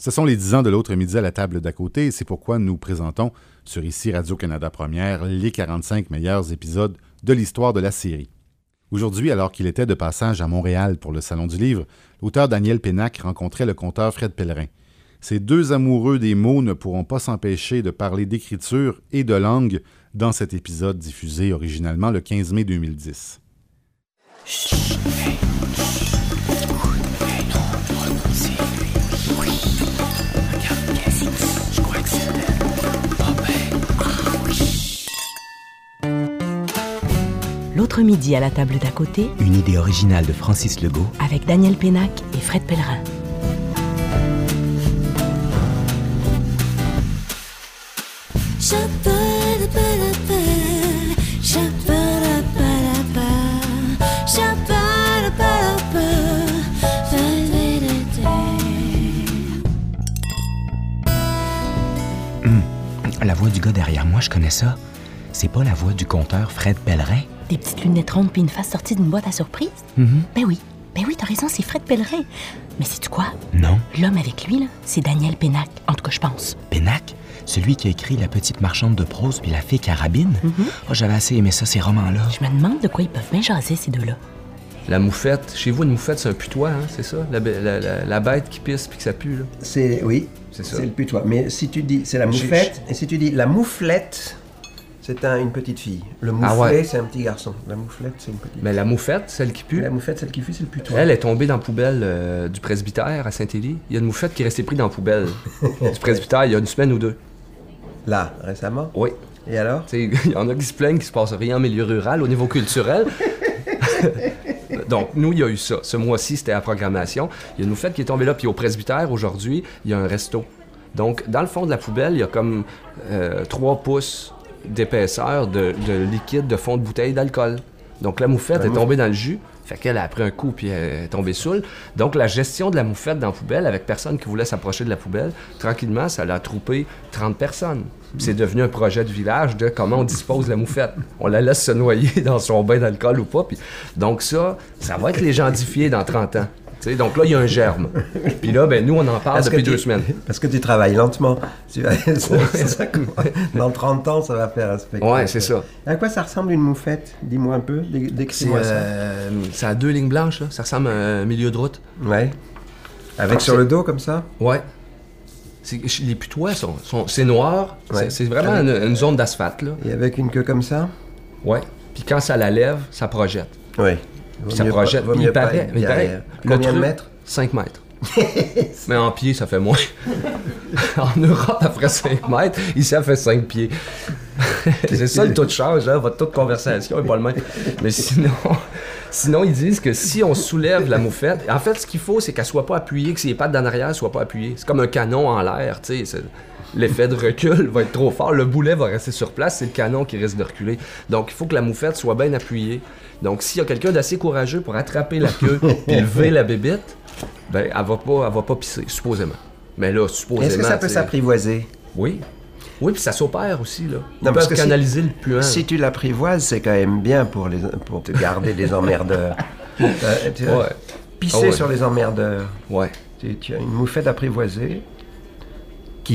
Ce sont les dix ans de l'autre midi à la table d'à côté et c'est pourquoi nous présentons sur ici Radio-Canada Première les 45 meilleurs épisodes de l'histoire de la série. Aujourd'hui, alors qu'il était de passage à Montréal pour le Salon du Livre, l'auteur Daniel Pénac rencontrait le conteur Fred Pellerin. Ces deux amoureux des mots ne pourront pas s'empêcher de parler d'écriture et de langue dans cet épisode diffusé originalement le 15 mai 2010. L'autre midi à la table d'à côté, Une idée originale de Francis Legault. avec Daniel Pénac et Fred Pellerin. La voix du gars derrière moi, je connais ça. C'est pas la voix du conteur Fred Pellerin? Des petites lunettes rondes puis une face sortie d'une boîte à surprise? Mhm. Ben oui, ben oui, t'as raison, c'est Fred Pellerin. Mais sais-tu quoi? Non, L'homme avec lui, là, c'est Daniel Pénac. En tout cas, je pense. Pénac, celui qui a écrit La petite marchande de prose puis La fée carabine? Oh, J'avais assez aimé ça, ces romans-là. Je me demande de quoi ils peuvent bien jaser, ces deux-là. La moufette. Chez vous, une moufette, c'est un putois, hein, c'est ça? La, be- la- la- la bête qui pisse puis que ça pue, là. C'est oui, C'est ça. c'est le putois. Mais si tu dis c'est la moufette et si tu dis la mouflette, c'est un- une petite fille. Le mouflet, Ah ouais. c'est un petit garçon. La mouflette, c'est une petite. Mais la moufette, celle qui pue, la moufette, celle qui fuit, c'est le putois. elle est tombée dans la poubelle euh, du presbytère à Saint-Élie. Il y a une moufette qui est restée prise dans la poubelle du presbytère il y a une semaine ou deux. Là, récemment? Oui. Et alors? Il y en a qui se plaignent qu'il se passe rien en milieu rural au niveau culturel. Donc, nous, il y a eu ça. Ce mois-ci, c'était la programmation. Il y a une moufette qui est tombée là. Puis au presbytère, aujourd'hui, il y a un resto. Donc, dans le fond de la poubelle, il y a comme euh, 3 pouces d'épaisseur de, de liquide de fond de bouteille d'alcool. Donc, la moufette est tombée dans le jus. Fait qu'elle a pris un coup puis elle est tombée saoule. Donc, la gestion de la moufette dans la poubelle, avec personne qui voulait s'approcher de la poubelle, tranquillement, ça l'a troupé 30 personnes. C'est devenu un projet de village de comment on dispose de la moufette. On la laisse se noyer dans son bain d'alcool ou pas. Puis, donc ça, ça va être légendifié dans 30 ans. Donc là, il y a un germe. Puis là, ben, nous, on en parle depuis deux semaines. Parce que tu travailles lentement. Tu vas- ça- ça- dans 30 ans, ça va faire un spectacle. Ouais, c'est ça. À quoi ça ressemble une moufette? Dis-moi un peu. Décris-moi euh, ça a deux lignes blanches, là. Ça ressemble à un milieu de route. ça. Ouais. Avec sur c'est- le dos comme ça? Ouais. Les putois, sont, sont- c'est noir. Ouais. C'est- vraiment une, une zone d'asphalte. Et avec une queue comme ça? Ouais. Puis quand ça la lève, ça projette. Oui. Ça projette. Puis il paraît, il paraît le Combien de truc- mètres? 5 mètres. Mais en pied, ça fait moins. en Europe, après 5 mètres, ici, ça fait 5 pieds. c'est ça le taux de change, hein? votre taux de conversation est pas le même. Mais sinon, sinon, ils disent que si on soulève la moufette, en fait, ce qu'il faut, c'est qu'elle soit pas appuyée, que ses pattes d'en arrière soient pas appuyées. C'est comme un canon en l'air, tu sais. L'effet de recul va être trop fort. Le boulet va rester sur place, c'est le canon qui risque de reculer. Donc, il faut que la moufette soit bien appuyée. Donc, s'il y a quelqu'un d'assez courageux pour attraper la queue et lever la bébite, ben, elle va pas, elle va pas pisser, supposément. Mais là, supposément. Est-ce que ça peut s'apprivoiser? Oui. Oui, puis ça s'opère aussi, là. Ils Non, parce que si- canaliser le puant. Si tu l'apprivoises, c'est quand même bien pour, les, pour te garder des emmerdeurs. Euh, tu vois, Ouais. Pisser Ah ouais. sur les emmerdeurs. Ouais. Tu, tu as une moufette apprivoisée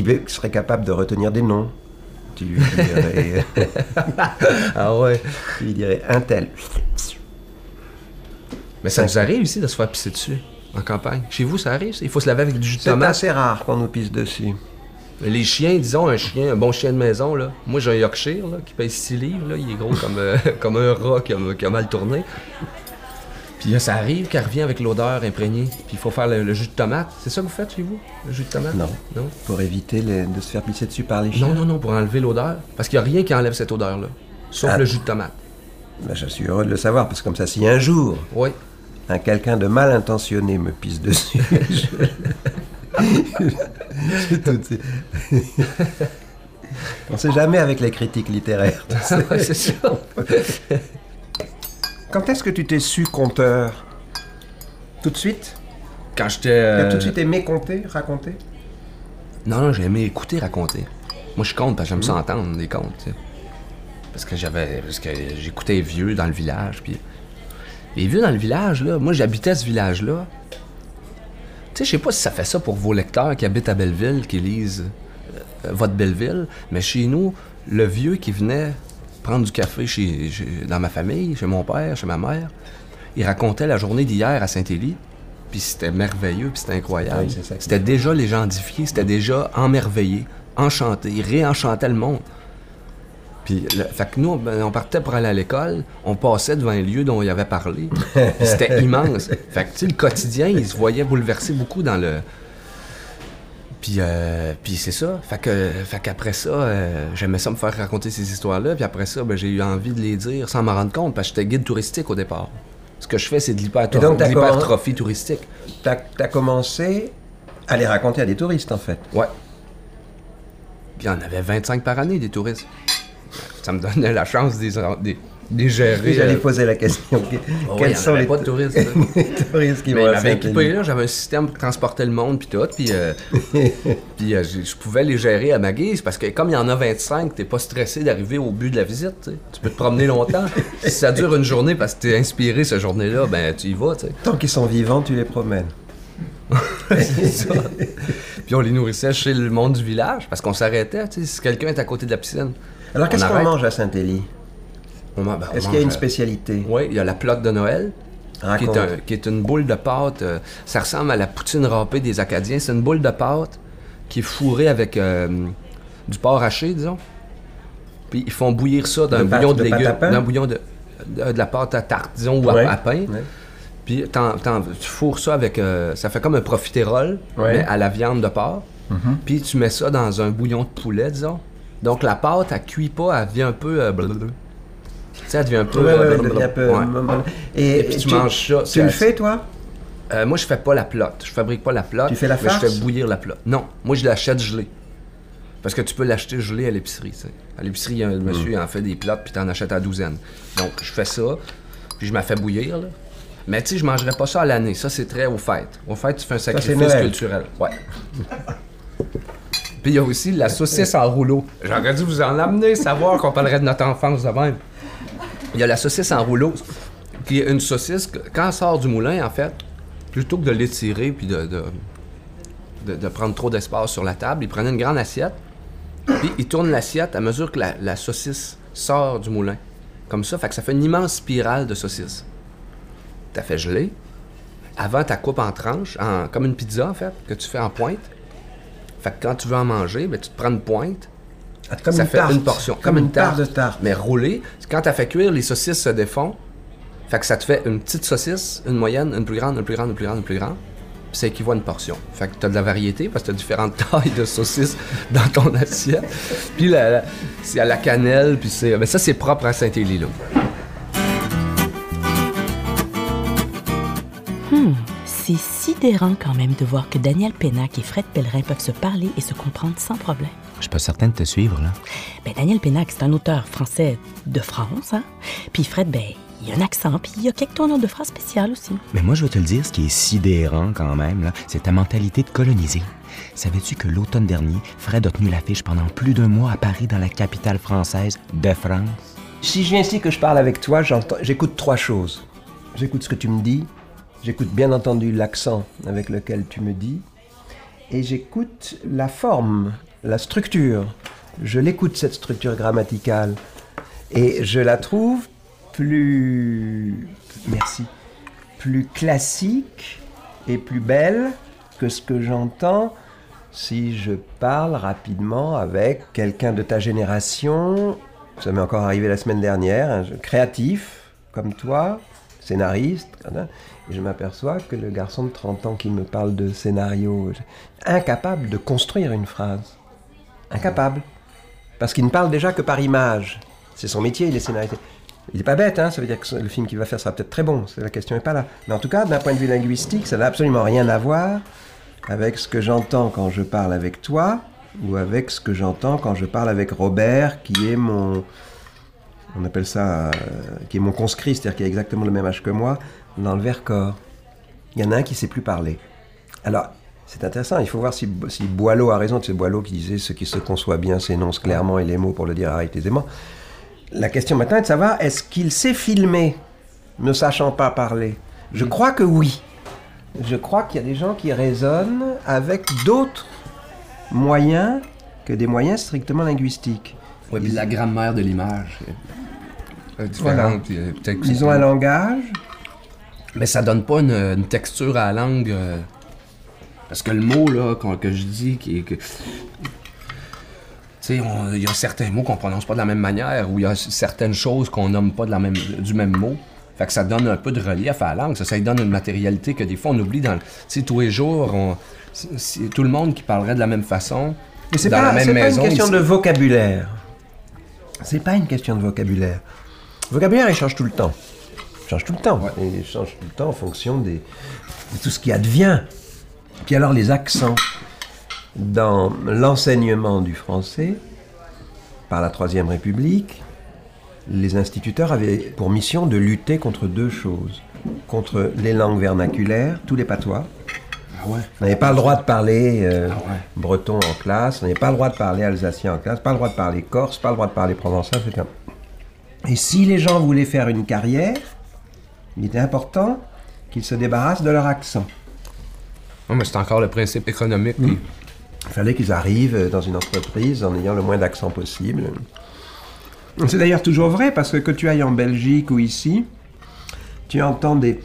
qui serait capable de retenir des noms. Tu lui dirais, Ah ouais. tu lui dirais un tel. Mais ça nous arrive ici de se faire pisser dessus, en campagne. Chez vous, ça arrive, ça? Il faut se laver avec du jus de C'est tomate. assez rare qu'on nous pisse dessus. Les chiens, disons, un chien, un bon chien de maison, là. Moi, j'ai un Yorkshire, là, qui pèse 6 livres, là. Il est gros comme, euh, comme un rat qui a, qui a mal tourné. Puis là, ça arrive qu'elle revient avec l'odeur imprégnée. Puis il faut faire le, le jus de tomate. C'est ça que vous faites chez vous? Le jus de tomate? Non. Non? Pour éviter les- de se faire pisser dessus par les chiens. Non, non, non, pour enlever l'odeur. Parce qu'il n'y a rien qui enlève cette odeur-là. Sauf Ah. le jus de tomate. Ben, je suis heureux de le savoir, parce que comme ça, si un jour, Oui. un quelqu'un de mal intentionné me pisse dessus, je... J'ai toutes ces- On sait jamais avec les critiques littéraires. c'est ça. Quand est-ce que tu t'es su conteur Tout de suite Quand j'étais. Tu as euh, tout de suite aimé compter, raconter? Non, non, j'ai aimé écouter raconter. Moi, je compte parce que j'aime ça entendre des contes, tu sais. Parce que j'avais. Parce que j'écoutais les vieux dans le village, puis. Les vieux dans le village, là, moi, j'habitais ce village-là. sais, je sais pas si ça fait ça pour vos lecteurs qui habitent à Belleville, qui lisent euh, votre Belleville, mais chez nous, le vieux qui venait prendre du café chez, chez- dans ma famille, chez mon père, chez ma mère, il racontait la journée d'hier à Saint-Élie, puis c'était merveilleux, puis c'était incroyable. Oui, c'était déjà légendifié, c'était déjà emmerveillé, enchanté, il réenchantait le monde. Puis, le- fait que nous, ben, on partait pour aller à l'école, on passait devant un lieu dont il avait parlé. puis c'était immense. Fait que, tu sais, le quotidien, il se voyait bouleversé beaucoup dans le. Puis, euh, puis c'est ça. Fait que, fait qu'après ça, euh, j'aimais ça me faire raconter ces histoires-là. Puis après ça, ben, j'ai eu envie de les dire sans m'en rendre compte, parce que j'étais guide touristique au départ. Ce que je fais, c'est de l'hypertrophie touristique. T'as as commencé à les raconter à des touristes, en fait. Ouais. Puis il y en avait 25 par année, des touristes. Ça me donnait la chance de les, des, des gérer. J'allais euh, poser la question. Oh oui, Quels en sont les pas de touristes. les touristes qui Mais vont à là. J'avais un système pour transporter le monde, puis tout. Puis, euh, puis euh, je pouvais les gérer à ma guise, parce que comme il y en a 25, t'es pas stressé d'arriver au but de la visite, tu peux te promener longtemps. si ça dure une journée parce que t'es inspiré cette journée-là, ben tu y vas, tu sais. Tant qu'ils sont vivants, tu les promènes. C'est ça. Puis on les nourrissait chez le monde du village, parce qu'on s'arrêtait, tu sais. Si quelqu'un est à côté de la piscine, Alors, qu'est-ce On qu'on mange à Saint-Élie? Ben, Est-ce qu'il y a une euh, spécialité? Oui, il y a la plotte de Noël. qui est, un- qui est une boule de pâte. euh, ça ressemble à la poutine râpée des Acadiens. C'est une boule de pâte qui est fourrée avec euh, du porc haché, disons. Puis ils font bouillir ça dans De un pâte- bouillon de, légumes, dans un bouillon de, de, de la pâte à tarte, disons, ou à- Ouais, à, pain. ouais. Puis tu fourres ça avec... euh, ça fait comme un profiterole, Ouais. mais à la viande de porc. Mhm. Puis tu mets ça dans un bouillon de poulet, disons. Donc la pâte, elle cuit pas, elle devient un peu... elle devient un peu... Ouais, ouais, euh, devient peu-. Et, Et puis tu manges ça, Tu le fais, toi? Euh, moi, je fais pas la plotte. Je fabrique pas la plotte. Tu fais la mais je farce? fais bouillir la plotte. Non, moi, je l'achète gelée. Parce que tu peux l'acheter gelé à l'épicerie. À l'épicerie, il y a un monsieur qui en fait des plottes, puis t'en achètes à douzaine. Donc, je fais ça, puis je me fais bouillir. Là. Mais tu sais, je mangerai pas ça à l'année. Ça, c'est très aux fêtes. Aux fêtes, tu fais un sacrifice culturel. Ouais. puis il y a aussi la saucisse en rouleau. J'aurais dû vous en amener, savoir qu'on parlerait de notre enfance de même. Il y a la saucisse en rouleau, qui est une saucisse, quand elle sort du moulin, en fait, plutôt que de l'étirer puis de, de, prendre trop d'espace sur la table, il prenait une grande assiette, puis il tourne l'assiette à mesure que la, la saucisse sort du moulin. Comme ça, fait que ça fait une immense spirale de saucisse. T'as fait geler. Avant, tu coupes en tranches, en- comme une pizza, en fait, que tu fais en pointe. Fait que quand tu veux en manger, ben, tu te prends une pointe, Comme ça une fait tarte. une portion. Comme, une tarte de tarte. Mais roulée, quand tu as fait cuire, les saucisses se défont. Fait que ça te fait une petite saucisse, une moyenne, une plus grande, une plus grande, une plus grande, une plus grande. Puis ça équivaut à une portion. Fait que tu as de la variété parce que tu as différentes tailles de saucisses dans ton assiette. Puis la, la- c'est à la cannelle, puis c'est. Mais ça, c'est propre à Saint-Élie, là. C'est sidérant quand même de voir que Daniel Pénac et Fred Pellerin peuvent se parler et se comprendre sans problème. Je suis pas certain de te suivre, là. Ben, Daniel Pénac, c'est un auteur français de France, hein? Puis Fred, ben, il a un accent, puis il y a quelques tournures de phrases spéciales aussi. Mais moi, je vais te le dire, ce qui est sidérant quand même, là, c'est ta mentalité de coloniser. Savais-tu que l'automne dernier, Fred a tenu l'affiche pendant plus d'un mois à Paris, dans la capitale française de France? Si je viens ici que je parle avec toi, j'entends- j'écoute trois choses. J'écoute ce que tu me dis, j'écoute bien entendu l'accent avec lequel tu me dis, et j'écoute la forme, la structure. Je l'écoute, cette structure grammaticale, et je la trouve plus... Merci. Plus classique et plus belle que ce que j'entends si je parle rapidement avec quelqu'un de ta génération, ça m'est encore arrivé la semaine dernière, jeu créatif comme toi, scénariste, je m'aperçois que le garçon de 30 ans qui me parle de scénario, incapable de construire une phrase. Incapable. Parce qu'il ne parle déjà que par image. C'est son métier, il est scénariste. Il n'est pas bête, hein, ça veut dire que le film qu'il va faire sera peut-être très bon, la question n'est pas là. Mais en tout cas, d'un point de vue linguistique, ça n'a absolument rien à voir avec ce que j'entends quand je parle avec toi ou avec ce que j'entends quand je parle avec Robert, qui est mon, on appelle ça, euh, qui est mon conscrit, c'est-à-dire qui a exactement le même âge que moi, dans le Vercors. Il y en a un qui sait plus parler. Alors, c'est intéressant, il faut voir si, si Boileau a raison, c'est Boileau qui disait ce qui se conçoit bien s'énonce clairement et les mots pour le dire arrêtent aisément. La question maintenant est de savoir est-ce qu'il sait filmer, ne sachant pas parler? Je crois que oui. Je crois qu'il y a des gens qui raisonnent avec d'autres moyens que des moyens strictement linguistiques. Oui, la grammaire de l'image. Voilà. euh, que Ils ont un langage. Mais ça donne pas une, une texture à la langue. euh, parce que le mot là, qu'on- que je dis, qui est que. Tu sais, on- il y a certains mots qu'on prononce pas de la même manière, ou il y a certaines choses qu'on nomme pas de la même, du même mot. Fait que ça donne un peu de relief à la langue. Ça, ça lui donne une matérialité que des fois on oublie dans le. Tu sais, tous les jours, on- si- si tout le monde qui parlerait de la même façon. Mais c'est dans pas, la même c'est pas une question de vocabulaire. C'est pas une question de vocabulaire. Le vocabulaire, il change tout le temps. Change tout le temps. Et il change tout le temps en fonction des, de tout ce qui advient. Puis alors, les accents dans l'enseignement du français, par la Troisième République, les instituteurs avaient pour mission de lutter contre deux choses. Contre les langues vernaculaires, tous les patois, Ah ouais. on n'avait pas le droit de parler euh, Ah ouais. breton en classe, on n'avait pas le droit de parler alsacien en classe, pas le droit de parler corse, pas le droit de parler provençal, etc. Et si les gens voulaient faire une carrière, il était important qu'ils se débarrassent de leur accent. Non, mais c'est encore le principe économique. puis- Il fallait qu'ils arrivent dans une entreprise en ayant le moins d'accent possible. C'est d'ailleurs toujours vrai parce que que tu ailles en Belgique ou ici, tu entends des,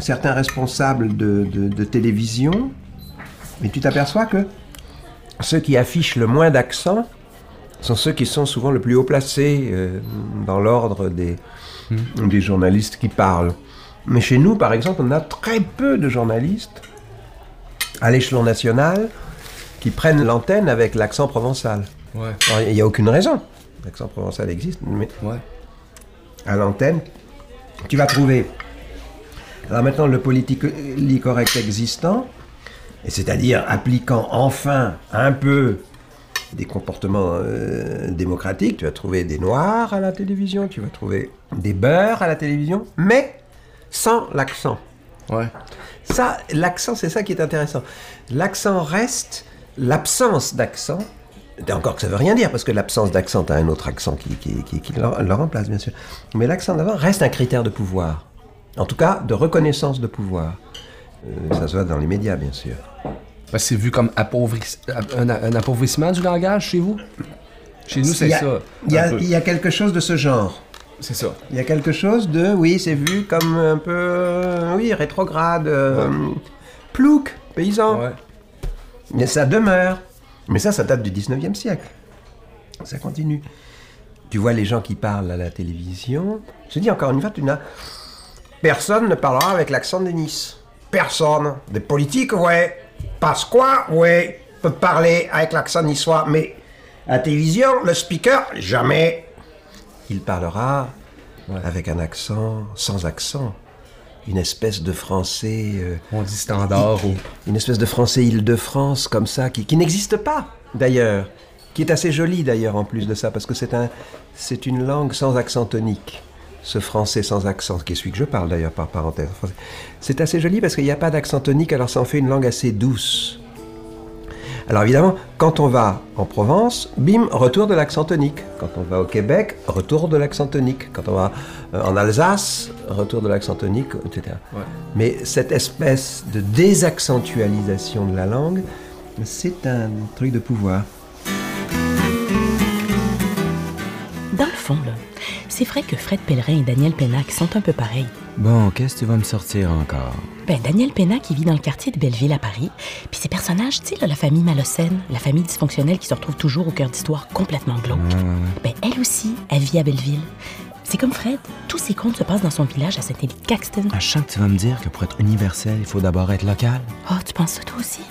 certains responsables de, de- de télévision, mais tu t'aperçois que ceux qui affichent le moins d'accent sont ceux qui sont souvent le plus haut placés euh, dans l'ordre des, des journalistes qui parlent. Mais chez nous, par exemple, on a très peu de journalistes à l'échelon national qui prennent l'antenne avec l'accent provençal. Ouais. Il n'y a aucune raison. L'accent provençal existe, mais Ouais. à l'antenne, tu vas trouver. Alors maintenant, le politically correct existant, et c'est-à-dire appliquant enfin un peu des comportements euh, démocratiques, tu vas trouver des noirs à la télévision, tu vas trouver des beurs à la télévision, mais sans l'accent. Ouais. Ça, l'accent, c'est ça qui est intéressant. L'accent reste l'absence d'accent. Encore que ça veut rien dire, parce que l'absence d'accent, t'as un autre accent qui, qui, qui- qui le, le remplace, bien sûr. Mais l'accent d'avant reste un critère de pouvoir. En tout cas, de reconnaissance de pouvoir. Euh, ça se voit dans les médias, bien sûr. Parce que c'est vu comme appauvris- un, un appauvrissement du langage chez vous? Chez nous, c'est ça. Il y, a, peu. il y a quelque chose de ce genre. C'est ça. Il y a quelque chose de, oui, c'est vu comme un peu, euh, oui, rétrograde, euh, plouc, paysan. Ouais. Mais ça demeure. Mais ça, ça date du 19e siècle. Ça continue. Tu vois les gens qui parlent à la télévision. Je te dis encore une fois, tu n'as. Personne ne parlera avec l'accent de Nice. Personne. Des politiques, ouais. Pasqua, ouais. Peut parler avec l'accent niçois. Mais à télévision, le speaker, jamais. Il parlera avec un accent, sans accent. Une espèce de français. euh, On dit standard ou. une espèce de français Île-de-France comme ça, qui, qui n'existe pas d'ailleurs, qui est assez joli d'ailleurs en plus de ça, parce que c'est un, c'est une langue sans accent tonique, ce français sans accent, qui est celui que je parle d'ailleurs par parenthèse. C'est assez joli parce qu'il n'y a pas d'accent tonique, alors ça en fait une langue assez douce. Alors évidemment, quand on va en Provence, bim, retour de l'accent tonique. Quand on va au Québec, retour de l'accent tonique. Quand on va euh, en Alsace, retour de l'accent tonique, etc. Ouais. Mais cette espèce de désaccentualisation de la langue, c'est un truc de pouvoir. Dans le fond, là, c'est vrai que Fred Pellerin et Daniel Pénac sont un peu pareils. Bon, qu'est-ce que tu vas me sortir encore? Ben, Daniel Pénac, qui vit dans le quartier de Belleville à Paris. Puis ces personnages, tu sais, là, la famille Malocène, la famille dysfonctionnelle qui se retrouve toujours au cœur d'histoires complètement glauques. Ben, elle aussi, elle vit à Belleville. C'est comme Fred, tous ses contes se passent dans son village à Saint-Élie-Caxton. À chaque tu vas me dire que pour être universel, il faut d'abord être local. Oh, tu penses ça toi aussi?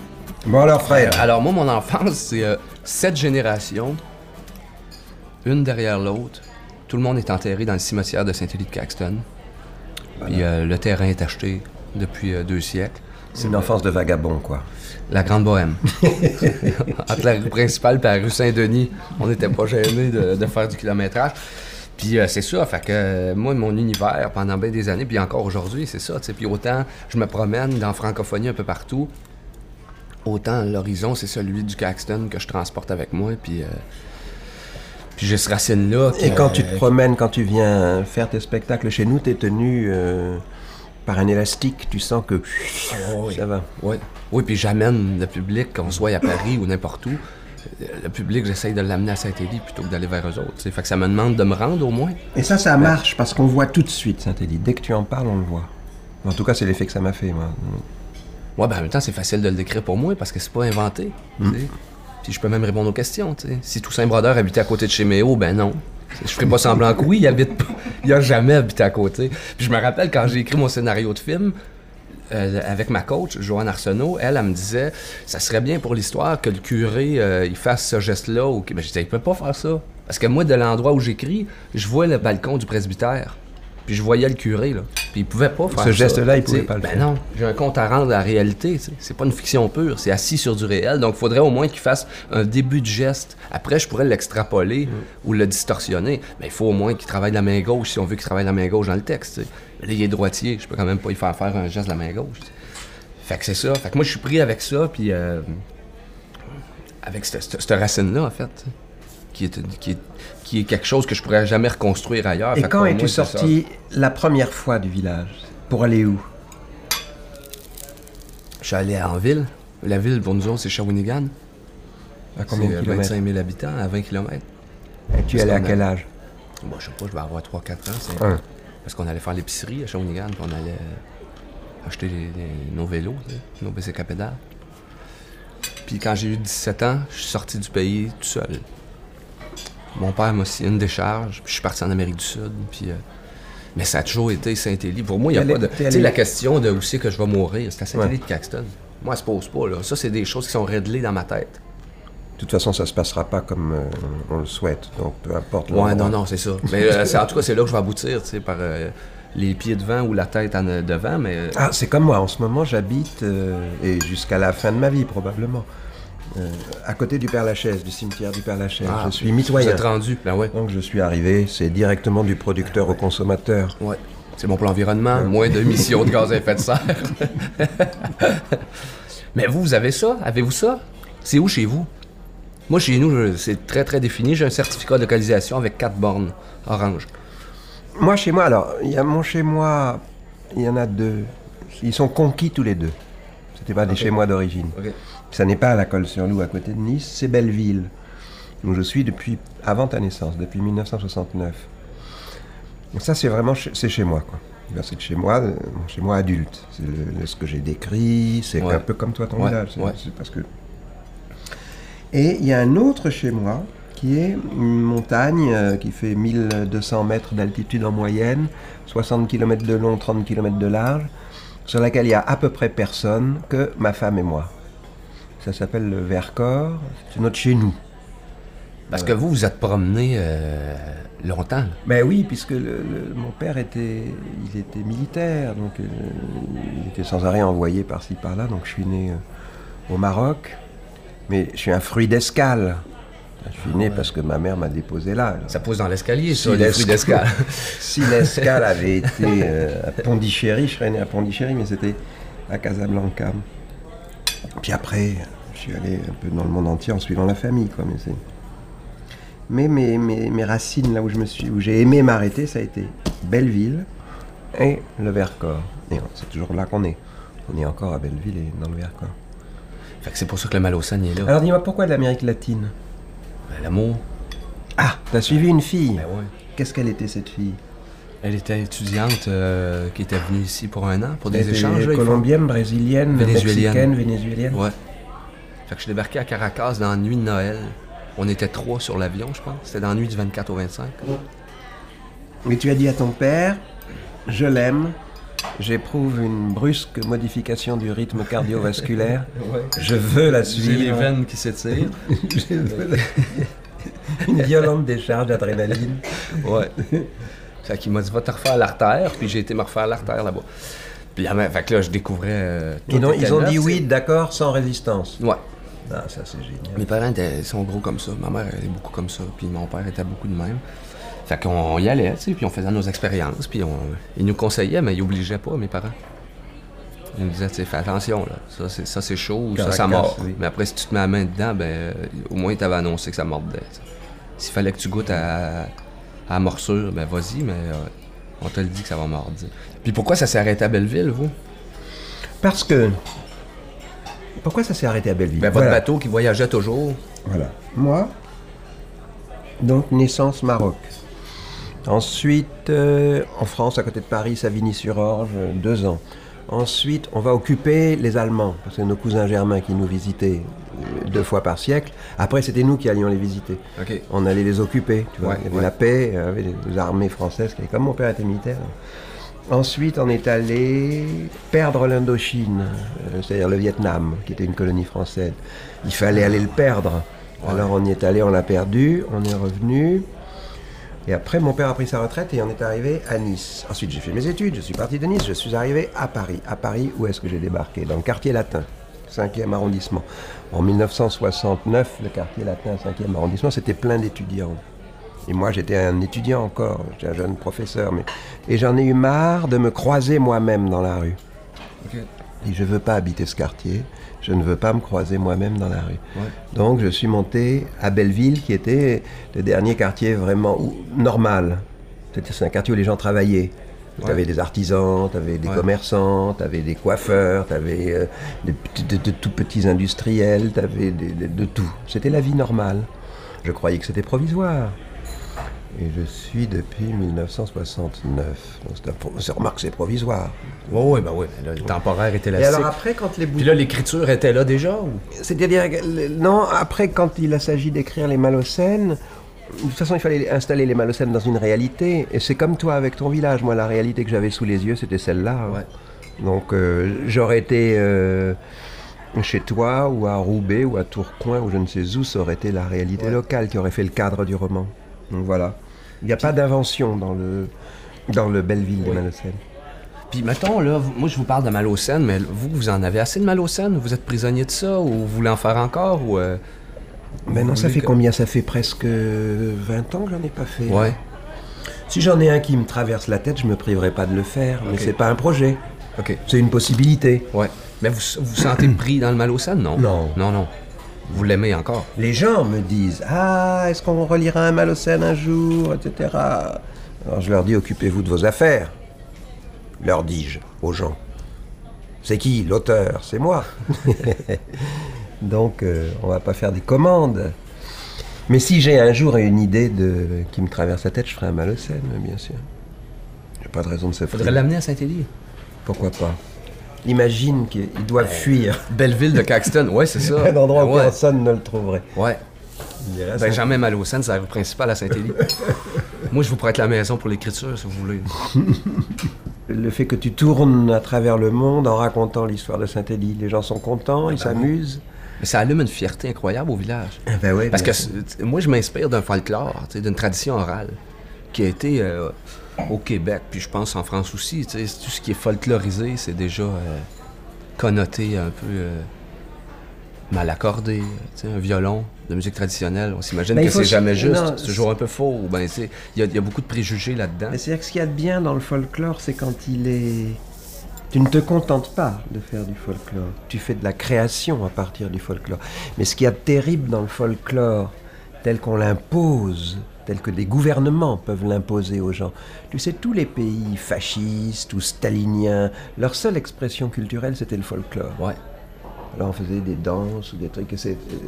Bon alors frère, Alors, moi, mon enfance, c'est euh, sept générations, une derrière l'autre. Tout le monde est enterré dans le cimetière de Saint-Élie-de-Caxton. Puis euh, le terrain est acheté depuis euh, deux siècles. c'est une enfance de vagabond quoi. La Grande Bohème. Entre la rue principale et la rue Saint-Denis, on n'était pas gênés de, de faire du kilométrage. Puis euh, c'est ça, fait que euh, moi, mon univers, pendant bien des années, puis encore aujourd'hui, c'est ça. Puis autant je me promène dans francophonie un peu partout, autant l'horizon, c'est celui du Caxton que je transporte avec moi, puis... euh, puis j'ai ce racine-là. Et quand tu te promènes, quand tu viens faire tes spectacles chez nous, t'es tenu euh, par un élastique, tu sens que Oh, oui. ça va. Oui, oui puis j'amène le public, qu'on soit à Paris ou n'importe où. euh, Le public, j'essaye de l'amener à Saint-Élie plutôt que d'aller vers eux autres. tu. Fait que ça me demande de me rendre au moins. Et ça, ça marche parce qu'on voit tout de suite Saint-Élie. Dès que tu en parles, on le voit. En tout cas, c'est l'effet que ça m'a fait, moi. Ouais, ben en même temps, c'est facile de le décrire pour moi parce que c'est pas inventé. tu. Je peux même répondre aux questions. tu sais. Si Toussaint Brodeur habitait à côté de chez Méo, ben non. Je ferais pas semblant que oui, il habite pas. Il a jamais habité à côté. Puis je me rappelle quand j'ai écrit mon scénario de film, euh, avec ma coach, Joanne Arsenault, elle, elle me disait ça serait bien pour l'histoire que le curé euh, fasse ce geste-là. Ou... Je disais, il peut pas faire ça. Parce que moi, de l'endroit où j'écris, je vois le balcon du presbytère. Puis je voyais le curé, là. Puis il pouvait pas faire Ce geste-là, il pouvait pas le ben faire. non, j'ai un compte à rendre à la réalité. C'est pas une fiction pure, c'est assis sur du réel. Donc il faudrait au moins qu'il fasse un début de geste. Après, je pourrais l'extrapoler ou le distorsionner. Mais il faut au moins qu'il travaille de la main gauche si on veut qu'il travaille de la main gauche dans le texte. Là, il est droitier, je peux quand même pas y faire faire un geste de la main gauche. tu sais. Fait que c'est ça. Fait que moi, je suis pris avec ça, puis euh, avec cette, cette- cette racine-là, en fait, qui est, qui, est, qui est quelque chose que je pourrais jamais reconstruire ailleurs. Et Fait quand es-tu moi, ça. sorti la première fois du village? Pour aller où? Je suis allé en ville. La ville, pour nous autres, c'est Shawinigan. À combien de kilomètres? 25 000 habitants à 20 km. Et tu es allé à a- quel âge? Bon, je sais pas, je vais avoir 3-4 ans. Parce qu'on allait faire l'épicerie à Shawinigan, puis on allait euh, acheter les- les- nos vélos, nos bicycles à pédales. Puis quand j'ai eu 17 ans, je suis sorti du pays tout seul. Mon père m'a signé une décharge, puis je suis parti en Amérique du Sud, puis... euh, mais ça a toujours été Saint-Élie. Pour moi, il n'y a pas de... Tu sais, la question de où c'est que je vais mourir, c'est à Saint-Élie Ouais. de Caxton. Moi, elle se pose pas, là. Ça, c'est des choses qui sont réglées dans ma tête. De toute façon, ça se passera pas comme euh, on le souhaite. Donc, peu importe. Ouais, non, non, c'est ça. Mais euh, c'est- en tout cas, c'est là que je vais aboutir, tu sais, par euh, les pieds devant ou la tête en devant, mais... Ah, c'est comme moi. En ce moment, j'habite, et jusqu'à la fin de ma vie, probablement, euh, à côté du Père-Lachaise, du cimetière du Père-Lachaise. ah, je suis Vous mitoyen. êtes rendu, ben ouais. Donc, je suis arrivé, c'est directement du producteur au consommateur. Ouais. C'est bon pour l'environnement, moins d'émissions de gaz à effet de serre. Mais vous, vous avez ça? Avez-vous ça? C'est où chez vous? Moi, chez nous, c'est très, très défini. J'ai un certificat de localisation avec quatre bornes orange. Moi, chez moi, alors, il y a mon chez moi, il y en a deux. Ils sont conquis tous les deux. C'était pas des chez moi d'origine. Ça n'est pas à la Colle-sur-Loup, à côté de Nice, c'est Belleville, où je suis depuis avant ta naissance, depuis 1969. Donc ça, c'est vraiment chez- c'est chez moi, quoi. Ben, C'est chez moi, euh, chez moi adulte. C'est le- ce que j'ai décrit, c'est Ouais. un peu comme toi ton Ouais, village. ouais. parce que. Et il y a un autre chez moi qui est une montagne euh, qui fait 1200 mètres d'altitude en moyenne, 60 km de long, 30 km de large, sur laquelle il y a à peu près personne que ma femme et moi. Ça s'appelle le Vercors, c'est notre chez nous. Parce que vous, vous êtes promené euh, longtemps. là. Ben oui, puisque le- le- mon père était, il était militaire, donc euh, il était sans arrêt envoyé par-ci par-là. Donc je suis né euh, au Maroc, mais je suis un fruit d'escale. Je suis né parce que ma mère m'a déposé là. Ça pousse dans l'escalier, ça, Si les fruits d'escale. Si l'escale avait été euh, à Pondichéry, je serais né à Pondichéry, mais c'était à Casablanca. Puis après, suis allé un peu dans le monde entier en suivant la famille, quoi. Mais, c'est- mais mes, mes- mes racines, là où je me suis, où j'ai aimé m'arrêter, ça a été Belleville et le Vercors. Et c'est toujours là qu'on est. On est encore à Belleville et dans le Vercors. C'est pour ça que Malocène il est là. Alors dis-moi, pourquoi de l'Amérique latine? Ben, L'amour, Ah, t'as suivi une fille. ben ouais. Qu'est-ce qu'elle était cette fille? Elle était étudiante euh, qui était venue ici pour un an, pour des échanges. colombienne, brésilienne, Vénézuélienne. mexicaine, vénézuélienne. Ouais. Fait que je suis débarqué à Caracas dans la nuit de Noël. On était trois sur l'avion, je pense. C'était dans la nuit du 24 au 25. Et tu as dit à ton père, je l'aime, j'éprouve une brusque modification du rythme cardiovasculaire, je veux la J'ai les suivre, veines qui s'étirent. Une violente décharge d'adrénaline. ouais. Fait qu'il m'a dit, va te refaire l'artère. Puis j'ai été me refaire l'artère là-bas. Puis là, fait que là, je découvrais. euh, Ils tout ont, était ils ont neuf, dit oui, d'accord, sans résistance. Ouais. Ah, ça c'est génial. Mes parents étaient, sont gros comme ça. Ma mère est beaucoup comme ça. Puis mon père était beaucoup de même. Fait qu'on on y allait, tu sais, puis on faisait nos expériences. Puis on, ils nous conseillaient, mais ils obligeaient pas, mes parents. Ils nous disaient, tu sais, fais attention, là. Ça, c'est, ça, c'est chaud, ou ça, ça mord. oui. Mais après, si tu te mets la main dedans, ben, euh, au moins, tu avais annoncé que ça mordait. S'il fallait que tu goûtes à, à la morsure, ben, vas-y, mais euh, On te le dit que ça va mordre. Puis pourquoi ça s'est arrêté à Belleville, vous? Parce que. Pourquoi ça s'est arrêté à Belleville? Ben, votre Voilà. bateau qui voyageait toujours. Voilà. Moi, donc naissance Maroc. Ensuite, euh, en France, à côté de Paris, Savigny-sur-Orge, deux ans. Ensuite, on va occuper les Allemands, parce que c'est nos cousins germains qui nous visitaient euh, deux fois par siècle. Après, c'était nous qui allions les visiter. On allait les occuper, tu vois. Ouais, il y avait ouais. la paix, il y avait les armées françaises, qui- comme mon père était militaire. Ensuite, on est allé perdre l'Indochine, euh, c'est-à-dire le Vietnam, qui était une colonie française. Il fallait aller le perdre. Alors on y est allé, on l'a perdu, on est revenu. Et après, mon père a pris sa retraite et on est arrivé à Nice. Ensuite, j'ai fait mes études, je suis parti de Nice, je suis arrivé à Paris. À Paris, où est-ce que j'ai débarqué? Dans le quartier latin, 5e arrondissement. En 1969, le quartier latin, 5e arrondissement, c'était plein d'étudiants. Et moi, j'étais un étudiant encore, j'étais un jeune professeur. Mais... Et j'en ai eu marre de me croiser moi-même dans la rue. Et je ne veux pas habiter ce quartier, je ne veux pas me croiser moi-même dans la rue. Ouais. Donc je suis monté à Belleville, qui était le dernier quartier vraiment où- normal. C'était c'est un quartier où les gens travaillaient. Tu avais des artisans, tu avais des Ouais. commerçants, tu avais des coiffeurs, tu avais de, de- de tout petits industriels, tu avais de tout. C'était la vie normale. Je croyais que c'était provisoire. Et je suis depuis 1969. Donc c'est remarque, c'est provisoire. Oui, oui, ben oui. Le temporaire était là. Et alors après, quand les Puis là, l'écriture était là déjà ou? C'est-à-dire, non, après, quand il s'agit d'écrire les Malocènes, de toute façon, il fallait installer les Malocènes dans une réalité. Et c'est comme toi avec ton village. Moi, la réalité que j'avais sous les yeux, c'était celle-là. Ouais. Donc, euh, j'aurais été euh, chez toi, ou à Roubaix, ou à Tourcoing, ou je ne sais où, ça aurait été la réalité locale qui aurait fait le cadre du roman. Donc voilà. Il n'y a pas d'invention dans le, dans le Belleville des Oui. Malocènes. Puis mettons, là, moi je vous parle de Malocène, mais vous, vous en avez assez de Malocène? Vous êtes prisonnier de ça ou vous voulez en faire encore ou... euh, Mais vous non, ça fait que- combien? Ça fait presque 20 ans que j'en ai pas fait. Ouais. Si j'en ai un qui me traverse la tête, je me priverai pas de le faire. Mais Ok. c'est pas un projet, c'est une possibilité. Ouais. Mais vous vous vous sentez pris dans le Malocène, non? Non. Non, non. Vous l'aimez encore? Les gens me disent Ah, est-ce qu'on relira un Malocène un jour, etc. Alors je leur dis Occupez-vous de vos affaires. Leur dis-je aux gens. C'est qui l'auteur? C'est moi. Donc euh, on va pas faire des commandes. Mais si j'ai un jour une idée de... qui me traverse la tête, je ferai un Malocène, bien sûr. J'ai pas de raison de se Faudrait faire. l'amener à Saint-Élie. Pourquoi pas? Imagine qu'ils doivent fuir. Belleville de Caxton, ouais, c'est ça. Un endroit où ouais. personne ne le trouverait. Ouais. Ben, jamais Malocène, c'est la rue principale à Saint-Élie. moi, je vous prête la maison pour l'écriture, si vous voulez. Le fait que tu tournes à travers le monde en racontant l'histoire de Saint-Élie, les gens sont contents, ils s'amusent. Mais ça allume une fierté incroyable au village. Ah ben ouais, Parce que bien sûr. c'est- moi, je m'inspire d'un folklore, d'une tradition orale qui a été euh, au Québec, puis je pense en France aussi. Tout ce qui est folklorisé, c'est déjà euh, connoté un peu euh, mal accordé. Un violon de musique traditionnelle, on s'imagine Ben, que c'est jamais juste, c'est toujours un peu faux. Ben, il y, a- il y a beaucoup de préjugés là-dedans. Mais c'est-à-dire que ce qu'il y a de bien dans le folklore, c'est quand il est... Tu ne te contentes pas de faire du folklore, tu fais de la création à partir du folklore. Mais ce qu'il y a de terrible dans le folklore, tel qu'on l'impose, tel que des gouvernements peuvent l'imposer aux gens, tu sais, tous les pays fascistes ou staliniens, leur seule expression culturelle, c'était le folklore. Ouais. Alors on faisait des danses ou des trucs, et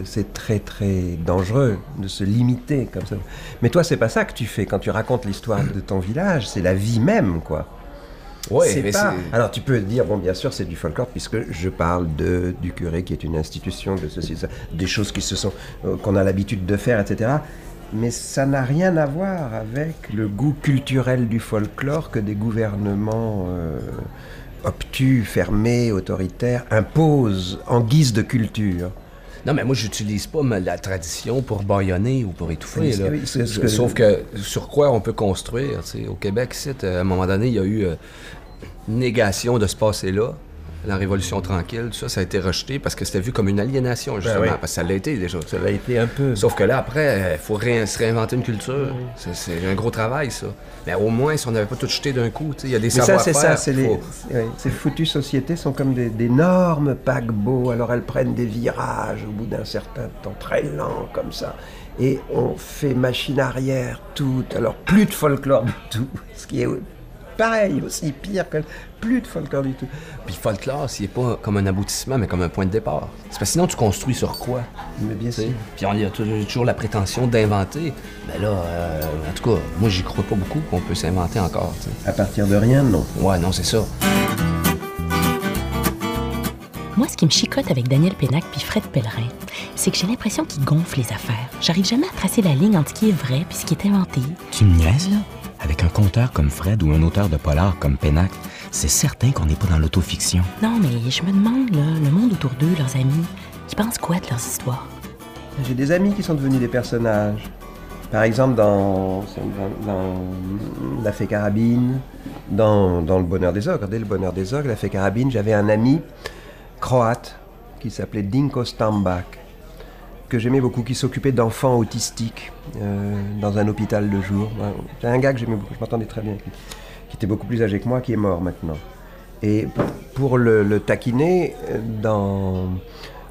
c'est, très très dangereux de se limiter comme ça. Mais toi, c'est pas ça que tu fais quand tu racontes l'histoire de ton village, c'est la vie même, quoi. Ouais, c'est mais pas... Alors tu peux dire, bon, bien sûr, c'est du folklore, puisque je parle de, du curé qui est une institution, de ceci, de ça, des choses qui se sont, euh, qu'on a l'habitude de faire, etc. Mais ça n'a rien à voir avec le goût culturel du folklore que des gouvernements euh, obtus, fermés, autoritaires imposent en guise de culture. Non, mais moi, j'utilise pas ma- la tradition pour baïonner ou pour étouffer. Là. oui, que- Sauf que sur quoi on peut construire, au Québec, ici, à un moment donné, il y a eu euh, négation de ce passé-là. La Révolution tranquille, tout ça, ça a été rejeté parce que c'était vu comme une aliénation, justement, oui. parce que ça l'a été déjà. Ça a été un peu. Sauf que là, après, il faut ré- se réinventer une culture. C'est- C'est un gros travail, ça. Mais au moins, si on n'avait pas tout jeté d'un coup, il y a des savoir-faire. c'est ça, c'est les, ces foutues sociétés sont comme des- d'énormes paquebots. Alors elles prennent des virages au bout d'un certain temps, très lents comme ça. Et on fait machine arrière, tout. Alors plus de folklore du tout, ce qui est pareil, aussi pire que plus de folklore du tout. Puis folklore, c'est pas comme un aboutissement, mais comme un point de départ. C'est parce que sinon, tu construis sur quoi? Mais bien sûr. Puis on y a toujours, la prétention d'inventer. Mais là, euh, en tout cas, moi, j'y crois pas beaucoup qu'on peut s'inventer encore. tu sais. À partir de rien, non. Ouais, non, c'est ça. Moi, ce qui me chicote avec Daniel Pénac puis Fred Pellerin, c'est que j'ai l'impression qu'ils gonflent les affaires. J'arrive jamais à tracer la ligne entre ce qui est vrai puis ce qui est inventé. Tu me niaises, là? Avec un conteur comme Fred ou un auteur de polar comme Pénac, c'est certain qu'on n'est pas dans l'autofiction. Non, mais je me demande, là, le monde autour d'eux, leurs amis, ils pensent quoi de leurs histoires? J'ai des amis qui sont devenus des personnages. Par exemple, dans, dans, dans La Fée Carabine, dans, dans Le Bonheur des Ogres. Dès Le Bonheur des Ogres, La Fée Carabine, j'avais un ami croate qui s'appelait Dinko Stambak, que j'aimais beaucoup, qui s'occupait d'enfants autistiques euh, dans un hôpital de jour. C'est un gars que j'aimais beaucoup, je m'entendais très bien avec qui était beaucoup plus âgé que moi, qui est mort maintenant. Et pour le, taquiner, euh, dans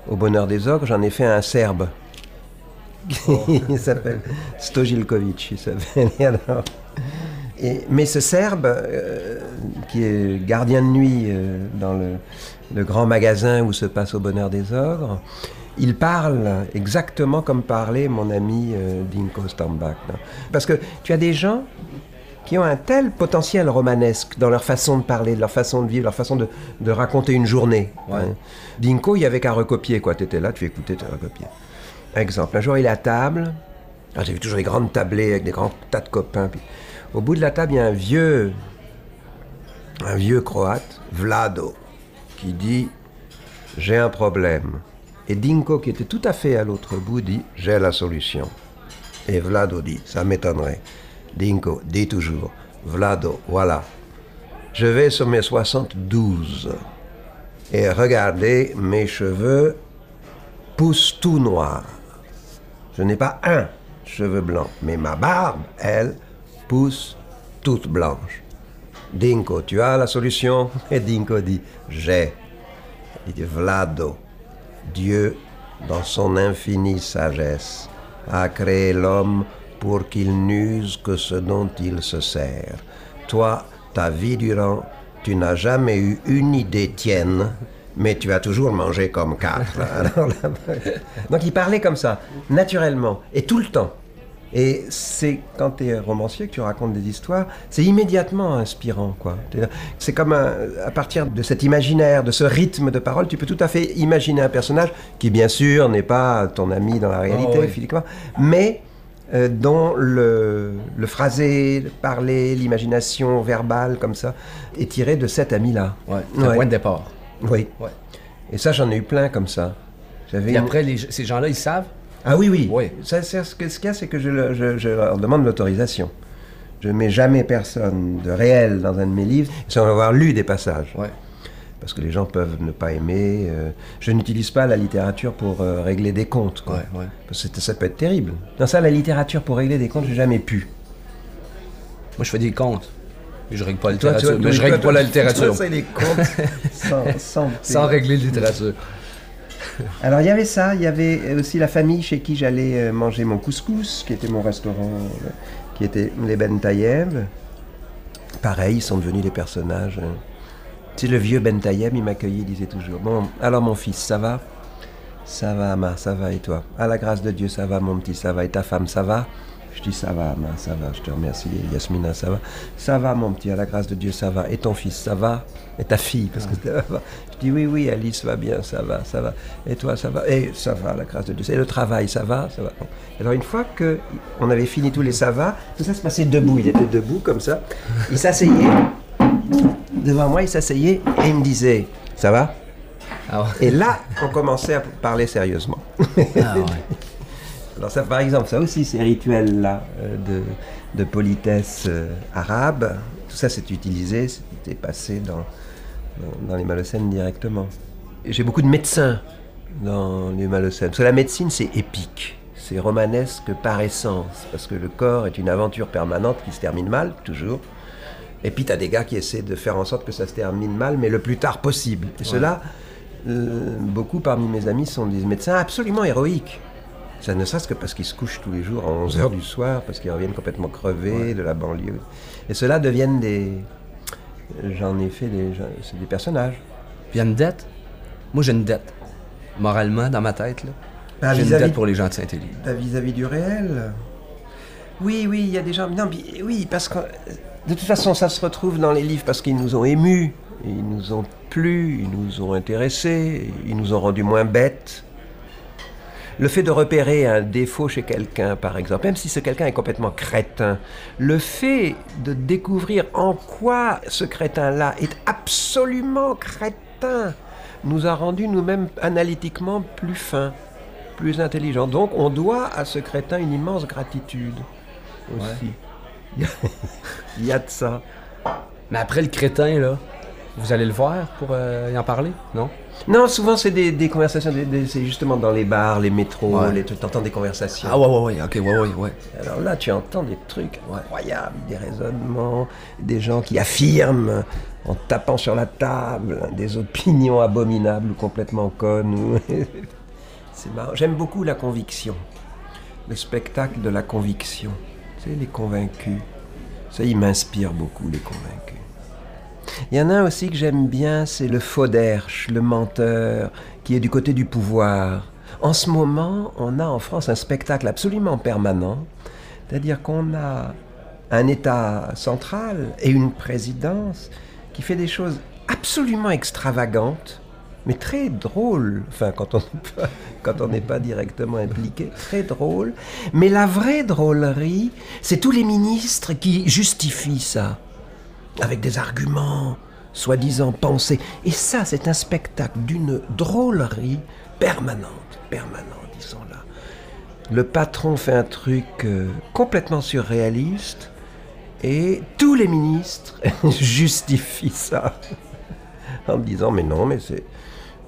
Au Bonheur des Ogres, j'en ai fait un Serbe. il s'appelle Stojilkovic, il s'appelle. Et mais ce Serbe, euh, qui est gardien de nuit dans le, le grand magasin où se passe Au Bonheur des Ogres, il parle exactement comme parlait mon ami euh, Dinko Stambak. là. Parce que tu as des gens qui ont un tel potentiel romanesque dans leur façon de parler, de leur façon de vivre, leur façon de, de raconter une journée. hein. Dinko, il n'y avait qu'à recopier, quoi. Tu étais là, tu écoutais, tu recopiais. Exemple, un jour, il est à table. Ah, J'ai vu toujours des grandes tablées avec des grands tas de copains. Puis, au bout de la table, il y a un vieux, un vieux croate, Vlado, qui dit J'ai un problème. Et Dinko, qui était tout à fait à l'autre bout, dit J'ai la solution. Et Vlado dit Ça m'étonnerait. Dinko dit toujours Vlado, voilà. Je vais sur mes 72 et regardez, mes cheveux poussent tout noirs. Je n'ai pas un cheveu blanc, mais ma barbe, elle, pousse toute blanche. Dinko, tu as la solution? Et Dinko dit J'ai. Il dit Vlado, Dieu, dans son infinie sagesse, a créé l'homme pour qu'il n'use que ce dont il se sert. Toi, ta vie durant, tu n'as jamais eu une idée tienne, mais tu as toujours mangé comme quatre. Donc il parlait comme ça, naturellement, et tout le temps. Et c'est quand tu es romancier que tu racontes des histoires, c'est immédiatement inspirant, quoi. C'est comme un- à partir de cet imaginaire, de ce rythme de parole, tu peux tout à fait imaginer un personnage qui, bien sûr, n'est pas ton ami dans la réalité, Oh, oui. physiquement, mais euh, dont le, le phrasé, le parler, l'imagination verbale, comme ça, est tiré de cet ami-là. Ouais, c'est un Ouais. point de départ. Oui. Ouais. Et ça, j'en ai eu plein comme ça. Et après, les- ces gens-là, ils savent. Ah oui, oui. Oui. Ça, c'est ce qu'il y a, c'est que je, le- je- je leur demande l'autorisation. Je ne mets jamais personne de réel dans un de mes livres sans avoir lu des passages. Ouais. Parce que les gens peuvent ne pas aimer. euh, je n'utilise pas la littérature pour euh, régler des comptes. Quoi. Ouais, ouais. Parce que ça peut être terrible. Dans ça, la littérature pour régler des comptes, j'ai jamais pu. Moi, je fais des comptes. Je règle pas la Toi, littérature. vois, mais je règle toi, pas la littérature. comptes sans, sans, Sans régler la littérature. Alors il y avait ça, il y avait aussi la famille chez qui j'allais euh, manger mon couscous, qui était mon restaurant, euh, qui était les Ben Taïeb. Pareil, ils sont devenus des personnages. Tu sais, le vieux Ben Taïeb, il m'accueillait, il disait toujours Bon, alors mon fils, ça va? Ça va, Ama, ça va, et toi? À la grâce de Dieu, ça va, mon petit, ça va, et ta femme, ça va? Je dis Ça va, ça va, je te remercie, Yasmina, ça va Ça va, mon petit, à la grâce de Dieu, ça va, et ton fils, ça va? Et ta fille, parce que ça va. Je dis Oui, oui, Alice va bien, ça va, ça va, et toi, ça va, et ça va, à la grâce de Dieu, et le travail, ça va, ça va. Alors, une fois que on avait fini tous les ça va, tout ça se passait debout, il était debout comme ça, il s'asseyait devant moi, il s'asseyait et il me disait Ça va? Ah ouais. Et là, on commençait à parler sérieusement. Ah ouais. Alors, ça, par exemple, ça aussi, ces rituels-là euh, de, de politesse euh, arabe, tout ça, c'est utilisé, c'était passé dans, dans, dans les Malocènes directement. J'ai beaucoup de médecins dans les Malocènes, parce que la médecine, c'est épique. C'est romanesque par essence, parce que le corps est une aventure permanente qui se termine mal, toujours. Et puis, tu as des gars qui essaient de faire en sorte que ça se termine mal, mais le plus tard possible. Et ceux-là, euh, beaucoup parmi mes amis sont des médecins absolument héroïques. Ça ne serait-ce que parce qu'ils se couchent tous les jours à 11h du soir, parce qu'ils reviennent complètement crevés de la banlieue. Et ceux-là deviennent des, J'en ai fait des. C'est des personnages. Puis il y a une dette. Moi, j'ai une dette. Moralement, dans ma tête, là. Ah, j'ai une dette pour les gens de Saint-Élie. T'as vis-à-vis du réel Oui, oui, il y a des gens. Non, mais oui, parce que de toute façon, ça se retrouve dans les livres parce qu'ils nous ont émus, ils nous ont plu, ils nous ont intéressés, ils nous ont rendus moins bêtes. Le fait de repérer un défaut chez quelqu'un, par exemple, même si ce quelqu'un est complètement crétin, le fait de découvrir en quoi ce crétin-là est absolument crétin, nous a rendus nous-mêmes analytiquement plus fins, plus intelligents. Donc on doit à ce crétin une immense gratitude aussi. Il y a- Il y a de ça. Mais après le crétin, là, vous allez le voir pour euh, y en parler, non? Non, souvent c'est des, des conversations, c'est justement dans les bars, les métros, Ouais. tu entends des conversations. Ah ouais, ouais, ouais, ok, ouais, ouais, ouais. Alors là, tu entends des trucs incroyables, des raisonnements, des gens qui affirment en tapant sur la table des opinions abominables ou complètement connes. C'est marrant. J'aime beaucoup la conviction, le spectacle de la conviction. Tu sais, les convaincus. Ça, il m'inspire beaucoup, les convaincus. Il y en a aussi que j'aime bien, c'est le Fauderche, le menteur, qui est du côté du pouvoir. En ce moment, on a en France un spectacle absolument permanent, c'est-à-dire qu'on a un État central et une présidence qui fait des choses absolument extravagantes, mais très drôles, enfin quand on n'est pas, quand on n'est pas directement impliqué, très drôles. Mais la vraie drôlerie, c'est tous les ministres qui justifient ça avec des arguments soi-disant pensés. Et ça, c'est un spectacle d'une drôlerie permanente, permanente, sont là. Le patron fait un truc euh, complètement surréaliste et tous les ministres justifient ça en disant mais non, mais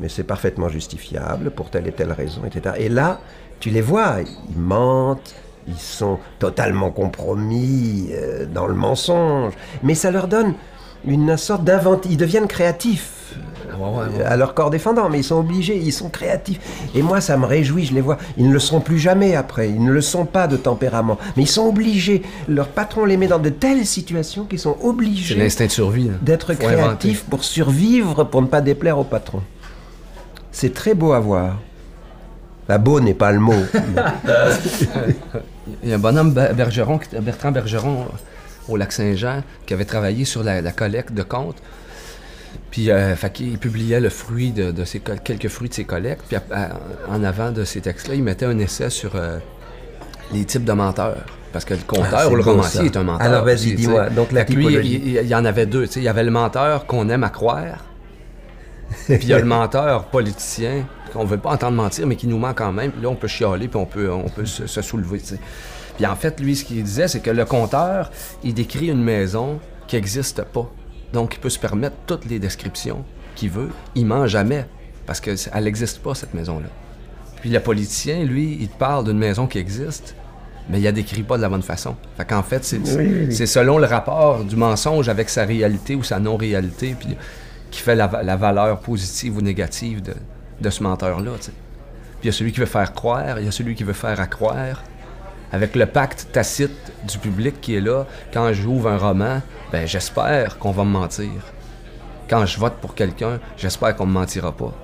c'est parfaitement justifiable pour telle et telle raison, etc. Et là, tu les vois, ils mentent, ils sont totalement compromis euh, dans le mensonge, mais ça leur donne une sorte d'inventivité, ils deviennent créatifs Ah ouais, ouais, ouais. à leur corps défendant, mais ils sont obligés, ils sont créatifs. Et moi, ça me réjouit, je les vois. Ils ne le seront plus jamais après, ils ne le sont pas de tempérament, mais ils sont obligés. Leur patron les met dans de telles situations qu'ils sont obligés l'instinct de survie. là. d'être inventer. créatifs pour survivre, pour ne pas déplaire au patron. C'est très beau à voir. La beau n'est pas le mot. Il y a un bonhomme Ber- Bergeron, Bertrand Bergeron, euh, au lac Saint-Jean, qui avait travaillé sur la, la collecte de comptes. Puis, euh, fait qu'il publiait le fruit de, de ses, col- quelques fruits de ses collectes. Puis, à- à- en avant de ces textes-là, il mettait un essai sur euh, les types de menteurs. Parce que le Ah, conteur ou le beau, romancier ça. est un menteur. Alors, vas-y, dis-moi. Donc, la il, il- il y en avait deux. Il y avait le menteur qu'on aime à croire. Puis il y a le menteur politicien qu'on veut pas entendre mentir, mais qui nous ment quand même. Là, on peut chialer, puis on peut, on peut se, se soulever. Puis en fait, lui, ce qu'il disait, c'est que le conteur, il décrit une maison qui n'existe pas. Donc, il peut se permettre toutes les descriptions qu'il veut. Il ment jamais, parce qu'elle n'existe pas, cette maison-là. Puis le politicien, lui, il te parle d'une maison qui existe, mais il la décrit pas de la bonne façon. Fait qu'en fait, c'est c'est selon le rapport du mensonge avec sa réalité ou sa non-réalité, puis qui fait la, va- la valeur positive ou négative de, de ce menteur-là. Puis il y a celui qui veut faire croire, il y a celui qui veut faire accroire. Avec le pacte tacite du public qui est là, quand j'ouvre un roman, ben j'espère qu'on va me mentir. Quand je vote pour quelqu'un, j'espère qu'on me mentira pas.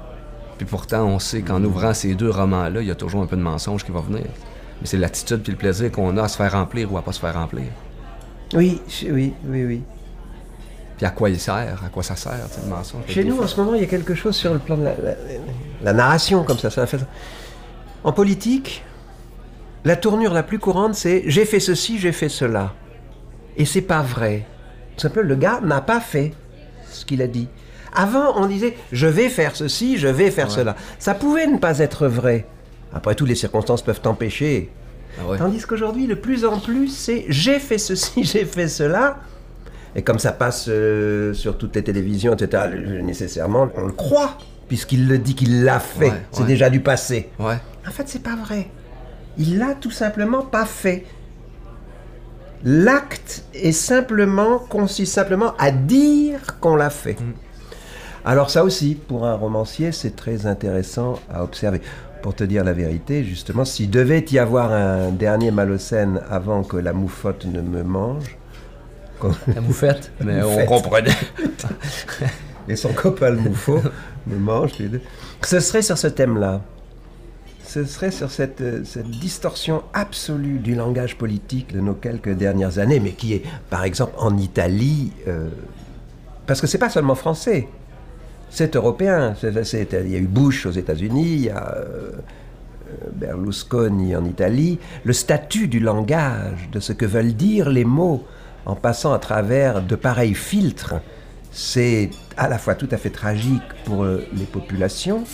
Puis pourtant, on sait qu'en ouvrant ces deux romans-là, il y a toujours un peu de mensonge qui va venir. Mais c'est l'attitude puis le plaisir qu'on a à se faire remplir ou à pas se faire remplir. oui, oui, oui, oui. Puis à quoi il sert, à quoi ça sert, le mensonge? Chez nous, en ce moment, il y a quelque chose sur le plan de la, la- la narration, comme ça. ça fait... En politique, la tournure la plus courante, c'est j'ai fait ceci, j'ai fait cela. Et c'est pas vrai. Tout simplement, le gars n'a pas fait ce qu'il a dit. Avant, on disait je vais faire ceci, je vais faire cela. Ça pouvait ne pas être vrai. Après tout, les circonstances peuvent t'empêcher. Ah ouais. Tandis qu'aujourd'hui, de plus en plus, c'est j'ai fait ceci, j'ai fait cela. Et comme ça passe euh, sur toutes les télévisions, etc., nécessairement, on le croit, puisqu'il le dit qu'il l'a fait. Ouais, c'est ouais. déjà du passé. Ouais. En fait, c'est pas vrai. Il l'a tout simplement pas fait. L'acte est simplement consiste simplement à dire qu'on l'a fait. Alors ça aussi, pour un romancier, c'est très intéressant à observer. Pour te dire la vérité, justement, s'il devait y avoir un dernier Malocène avant que la mouffotte ne me mange, La moufette, mais on Moufette. comprenait. Et son copain le moufo me mange. les deux. Ce serait sur ce thème-là. Ce serait sur cette, euh, cette distorsion absolue du langage politique de nos quelques dernières années, mais qui est, par exemple, en Italie, euh, parce que c'est pas seulement français, c'est européen. Il y a eu Bush aux États-Unis, il y a euh, Berlusconi en Italie. Le statut du langage, de ce que veulent dire les mots, en passant à travers de pareils filtres, c'est à la fois tout à fait tragique pour euh, les populations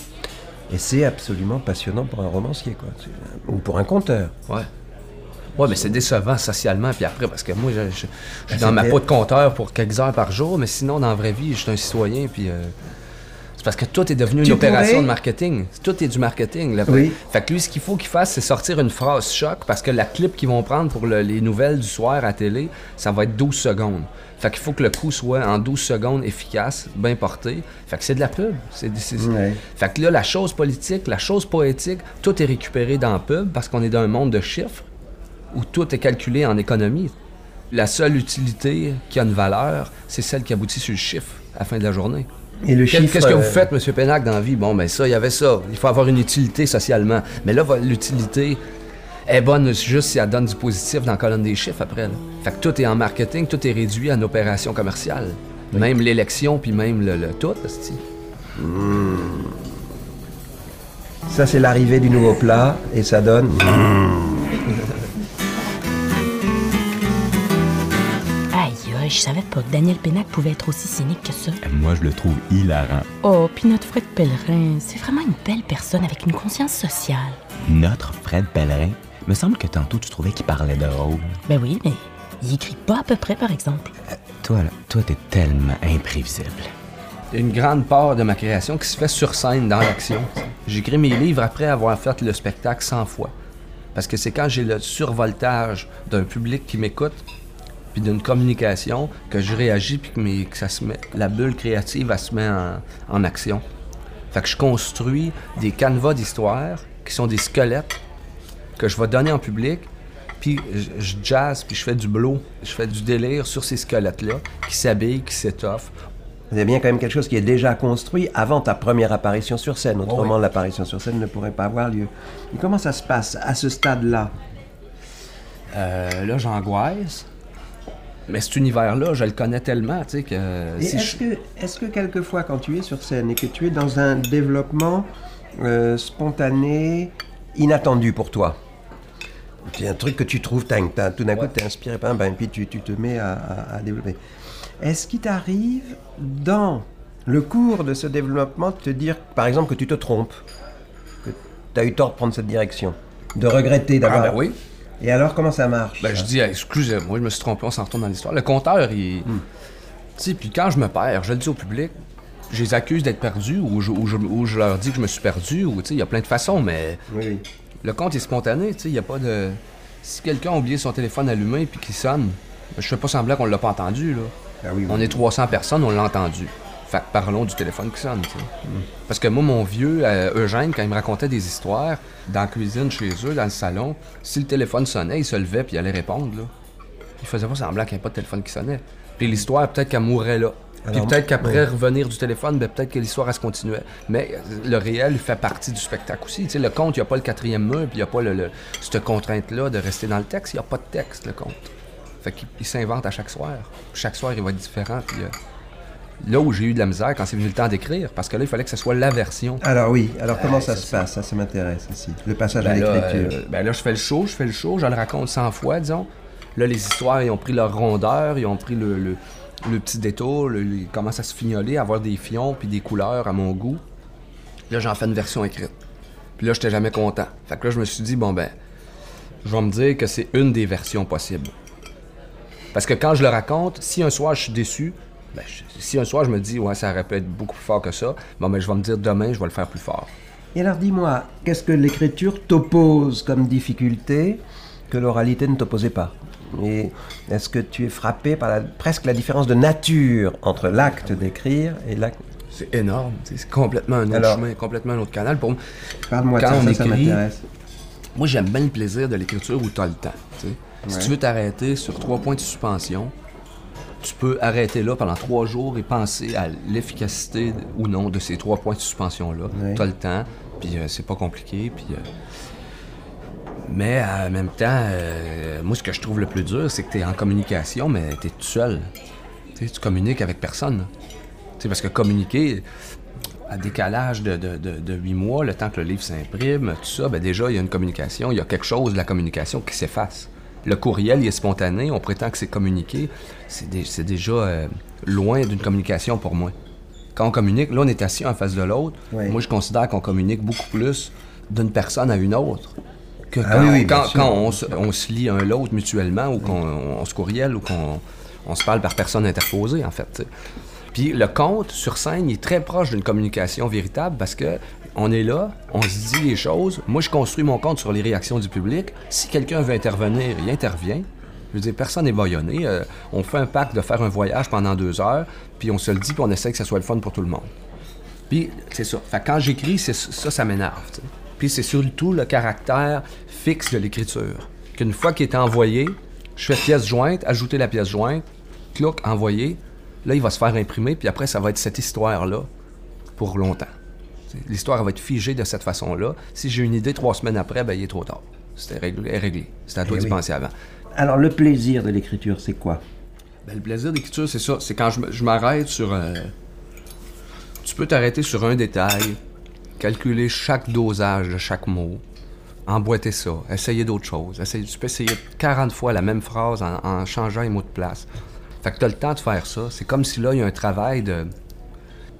et c'est absolument passionnant pour un romancier, quoi. Ou pour un conteur. Ouais. Ouais, mais c'est décevant socialement, puis après, parce que moi, je, je- je suis Ben, dans ma peau de compteur pour quelques heures par jour, mais sinon, dans la vraie vie, je suis un citoyen, puis. euh, c'est parce que tout est devenu une opération pourrais- de marketing. Tout est du marketing. Là. Oui. Fait que lui, ce qu'il faut qu'il fasse, c'est sortir une phrase choc, parce que la clip qu'ils vont prendre pour le- les nouvelles du soir à télé, ça va être 12 secondes. Fait qu'il faut que le coup soit en 12 secondes efficace, bien porté. Fait que c'est de la pub. C'est, c'est- fait que là, la chose politique, la chose poétique, tout est récupéré dans la pub parce qu'on est dans un monde de chiffres où tout est calculé en économie. La seule utilité qui a une valeur, c'est celle qui aboutit sur le chiffre à la fin de la journée. Et le chiffre, Qu'est-ce que vous euh, faites, M. Pénac, dans la vie? Bon, ben ça, il y avait ça. Il faut avoir une utilité socialement. Mais là, l'utilité est bonne juste si elle donne du positif dans la colonne des chiffres après. là. Fait que tout est en marketing, tout est réduit à une opération commerciale. Même l'élection, puis même le, le tout. Ça, c'est l'arrivée du nouveau plat et ça donne. Aïe, je savais pas que Daniel Pénac pouvait être aussi cynique que ça. Moi, je le trouve hilarant. Oh, puis notre Fred Pellerin, c'est vraiment une belle personne avec une conscience sociale. Notre Fred Pellerin, me semble que tantôt tu trouvais qu'il parlait de rôle. Ben oui, mais il écrit pas à peu près, par exemple. Toi, là, toi, t'es tellement imprévisible. Une grande part de ma création qui se fait sur scène, dans l'action. J'écris mes livres après avoir fait le spectacle 100 fois. Parce que c'est quand j'ai le survoltage d'un public qui m'écoute, puis d'une communication, que je réagis, puis que, mes- que ça se met, la bulle créative, elle se met en, en action. Fait que je construis des canevas d'histoire qui sont des squelettes que je vais donner en public, puis je, jazz, puis je fais du blow, je fais du délire sur ces squelettes-là, qui s'habillent, qui s'étoffent, a bien quand même quelque chose qui est déjà construit avant ta première apparition sur scène. Autrement, oui. l'apparition sur scène ne pourrait pas avoir lieu. Et comment ça se passe à ce stade-là? Euh, là, j'angoisse. Mais cet univers-là, je le connais tellement, tu sais, que si est-ce je- que, est-ce que quelquefois, quand tu es sur scène et que tu es dans un développement euh, spontané, inattendu pour toi, c'est un truc que tu trouves, t'as- tout d'un coup, tu es inspiré par un, ben, puis tu, tu te mets à, à- à développer. Est-ce qu'il t'arrive, dans le cours de ce développement, de te dire, par exemple, que tu te trompes, que tu as eu tort de prendre cette direction, de regretter Ah d'avoir... ben oui. Et alors, comment ça marche Ben, ça? je dis, excusez-moi, je me suis trompé, on s'en retourne dans l'histoire. Le compteur, il. Hmm. Tu sais, puis quand je me perds, je le dis au public, je les accuse d'être perdus ou je, ou je- ou je leur dis que je me suis perdu, ou tu sais, il y a plein de façons, mais Oui, le compte est spontané, tu sais, il n'y a pas de. Si quelqu'un a oublié son téléphone allumé puis qu'il sonne, ben, je fais pas semblant qu'on l'a pas entendu, là. Ah oui, oui. On est 300 personnes, on l'a entendu. Fait que parlons du téléphone qui sonne. Parce que moi, mon vieux, euh, Eugène, quand il me racontait des histoires, dans la cuisine, chez eux, dans le salon, si le téléphone sonnait, il se levait puis il allait répondre, là. Il faisait pas semblant qu'il n'y ait pas de téléphone qui sonnait. Puis l'histoire, peut-être qu'elle mourrait là. Puis peut-être qu'après revenir du téléphone, ben, peut-être que l'histoire, elle se continuait. Mais euh, le réel fait partie du spectacle aussi. Tu sais, le conte, il n'y a pas le quatrième mur, puis il n'y a pas le, le- cette contrainte-là de rester dans le texte. Il n'y a pas de texte, le conte. Fait qu'il il s'invente à chaque soir. Chaque soir, il va être différent. Puis, euh, là où j'ai eu de la misère, quand c'est venu le temps d'écrire, parce que là, il fallait que ce soit la version. Alors oui, alors comment Ouais, ça se passe? Ça, ça m'intéresse aussi. Le passage à Ben là, l'écriture. euh, ben là, je fais le show, je fais le show, je le raconte 100 fois, disons. Là, les histoires, ils ont pris leur rondeur, ils ont pris le, le- le petit détour, le- ils commencent à se fignoler, à avoir des fions puis des couleurs à mon goût. Là, j'en fais une version écrite. Puis là, j'étais jamais content. Fait que là, je me suis dit, bon, ben, je vais me dire que c'est une des versions possibles. Parce que quand je le raconte, si un soir je suis déçu, ben, je- si un soir je me dis, ouais, ça aurait pu être beaucoup plus fort que ça, bon, ben, je vais me dire demain, je vais le faire plus fort. Et alors dis-moi, qu'est-ce que l'écriture t'oppose comme difficulté que l'oralité ne t'opposait pas? Et est-ce que tu es frappé par la- presque la différence de nature entre l'acte d'écrire et l'acte... C'est énorme. C'est complètement un autre Alors- chemin, complètement un autre canal. Pour moi, Parle-moi de ça, on ça, ça écrit- m'intéresse. moi j'aime bien le plaisir de l'écriture où tu as le temps. Si tu veux t'arrêter sur trois points de suspension, tu peux arrêter là pendant trois jours et penser à l'efficacité ou non de ces trois points de suspension-là. Ouais. Tu as le temps, puis euh, c'est pas compliqué, puis... euh, mais en même temps, euh, moi, ce que je trouve le plus dur, c'est que tu es en communication, mais tu es tout seul. Tu sais, tu communiques avec personne. Parce que communiquer à décalage de, de, de, de 8 mois, le temps que le livre s'imprime, tout ça, ben déjà, il y a une communication, il y a quelque chose de la communication qui s'efface. Le courriel, il est spontané, on prétend que c'est communiqué. C'est dé- c'est déjà euh, loin d'une communication pour moi. Quand on communique, là, on est assis en face de l'autre. Oui. Moi, je considère qu'on communique beaucoup plus d'une personne à une autre que Ah quand, oui, on, se, on se lit un l'autre mutuellement ou qu'on on se courriel ou qu'on on se parle par personne interposée, en fait. Puis le conte sur scène, il est très proche d'une communication véritable parce que on est là, on se dit les choses. Moi, je construis mon compte sur les réactions du public. Si quelqu'un veut intervenir, il intervient. Je veux dire, personne n'est baïonné. Euh, on fait un pacte de faire un voyage pendant deux heures, puis on se le dit, puis on essaie que ça soit le fun pour tout le monde. Puis c'est ça. Quand j'écris, ça, ça m'énerve. Puis c'est surtout le caractère fixe de l'écriture. Qu'une fois qu'il est envoyé, je fais pièce jointe, ajouter la pièce jointe, cloc, envoyer. Là, il va se faire imprimer, puis après, ça va être cette histoire-là pour longtemps. L'histoire va être figée de cette façon-là. Si j'ai une idée trois semaines après, ben il est trop tard. C'était réglé. réglé. C'était à toi Eh d'y oui. penser avant. Alors, le plaisir de l'écriture, c'est quoi? Ben, le plaisir d'écriture, c'est ça. C'est quand je, m'arrête sur un. Tu peux t'arrêter sur un détail, calculer chaque dosage de chaque mot, emboîter ça, essayer d'autres choses. Essayer, tu peux essayer 40 fois la même phrase en, en changeant les mots de place. Fait que tu as le temps de faire ça. C'est comme si là, il y a un travail de,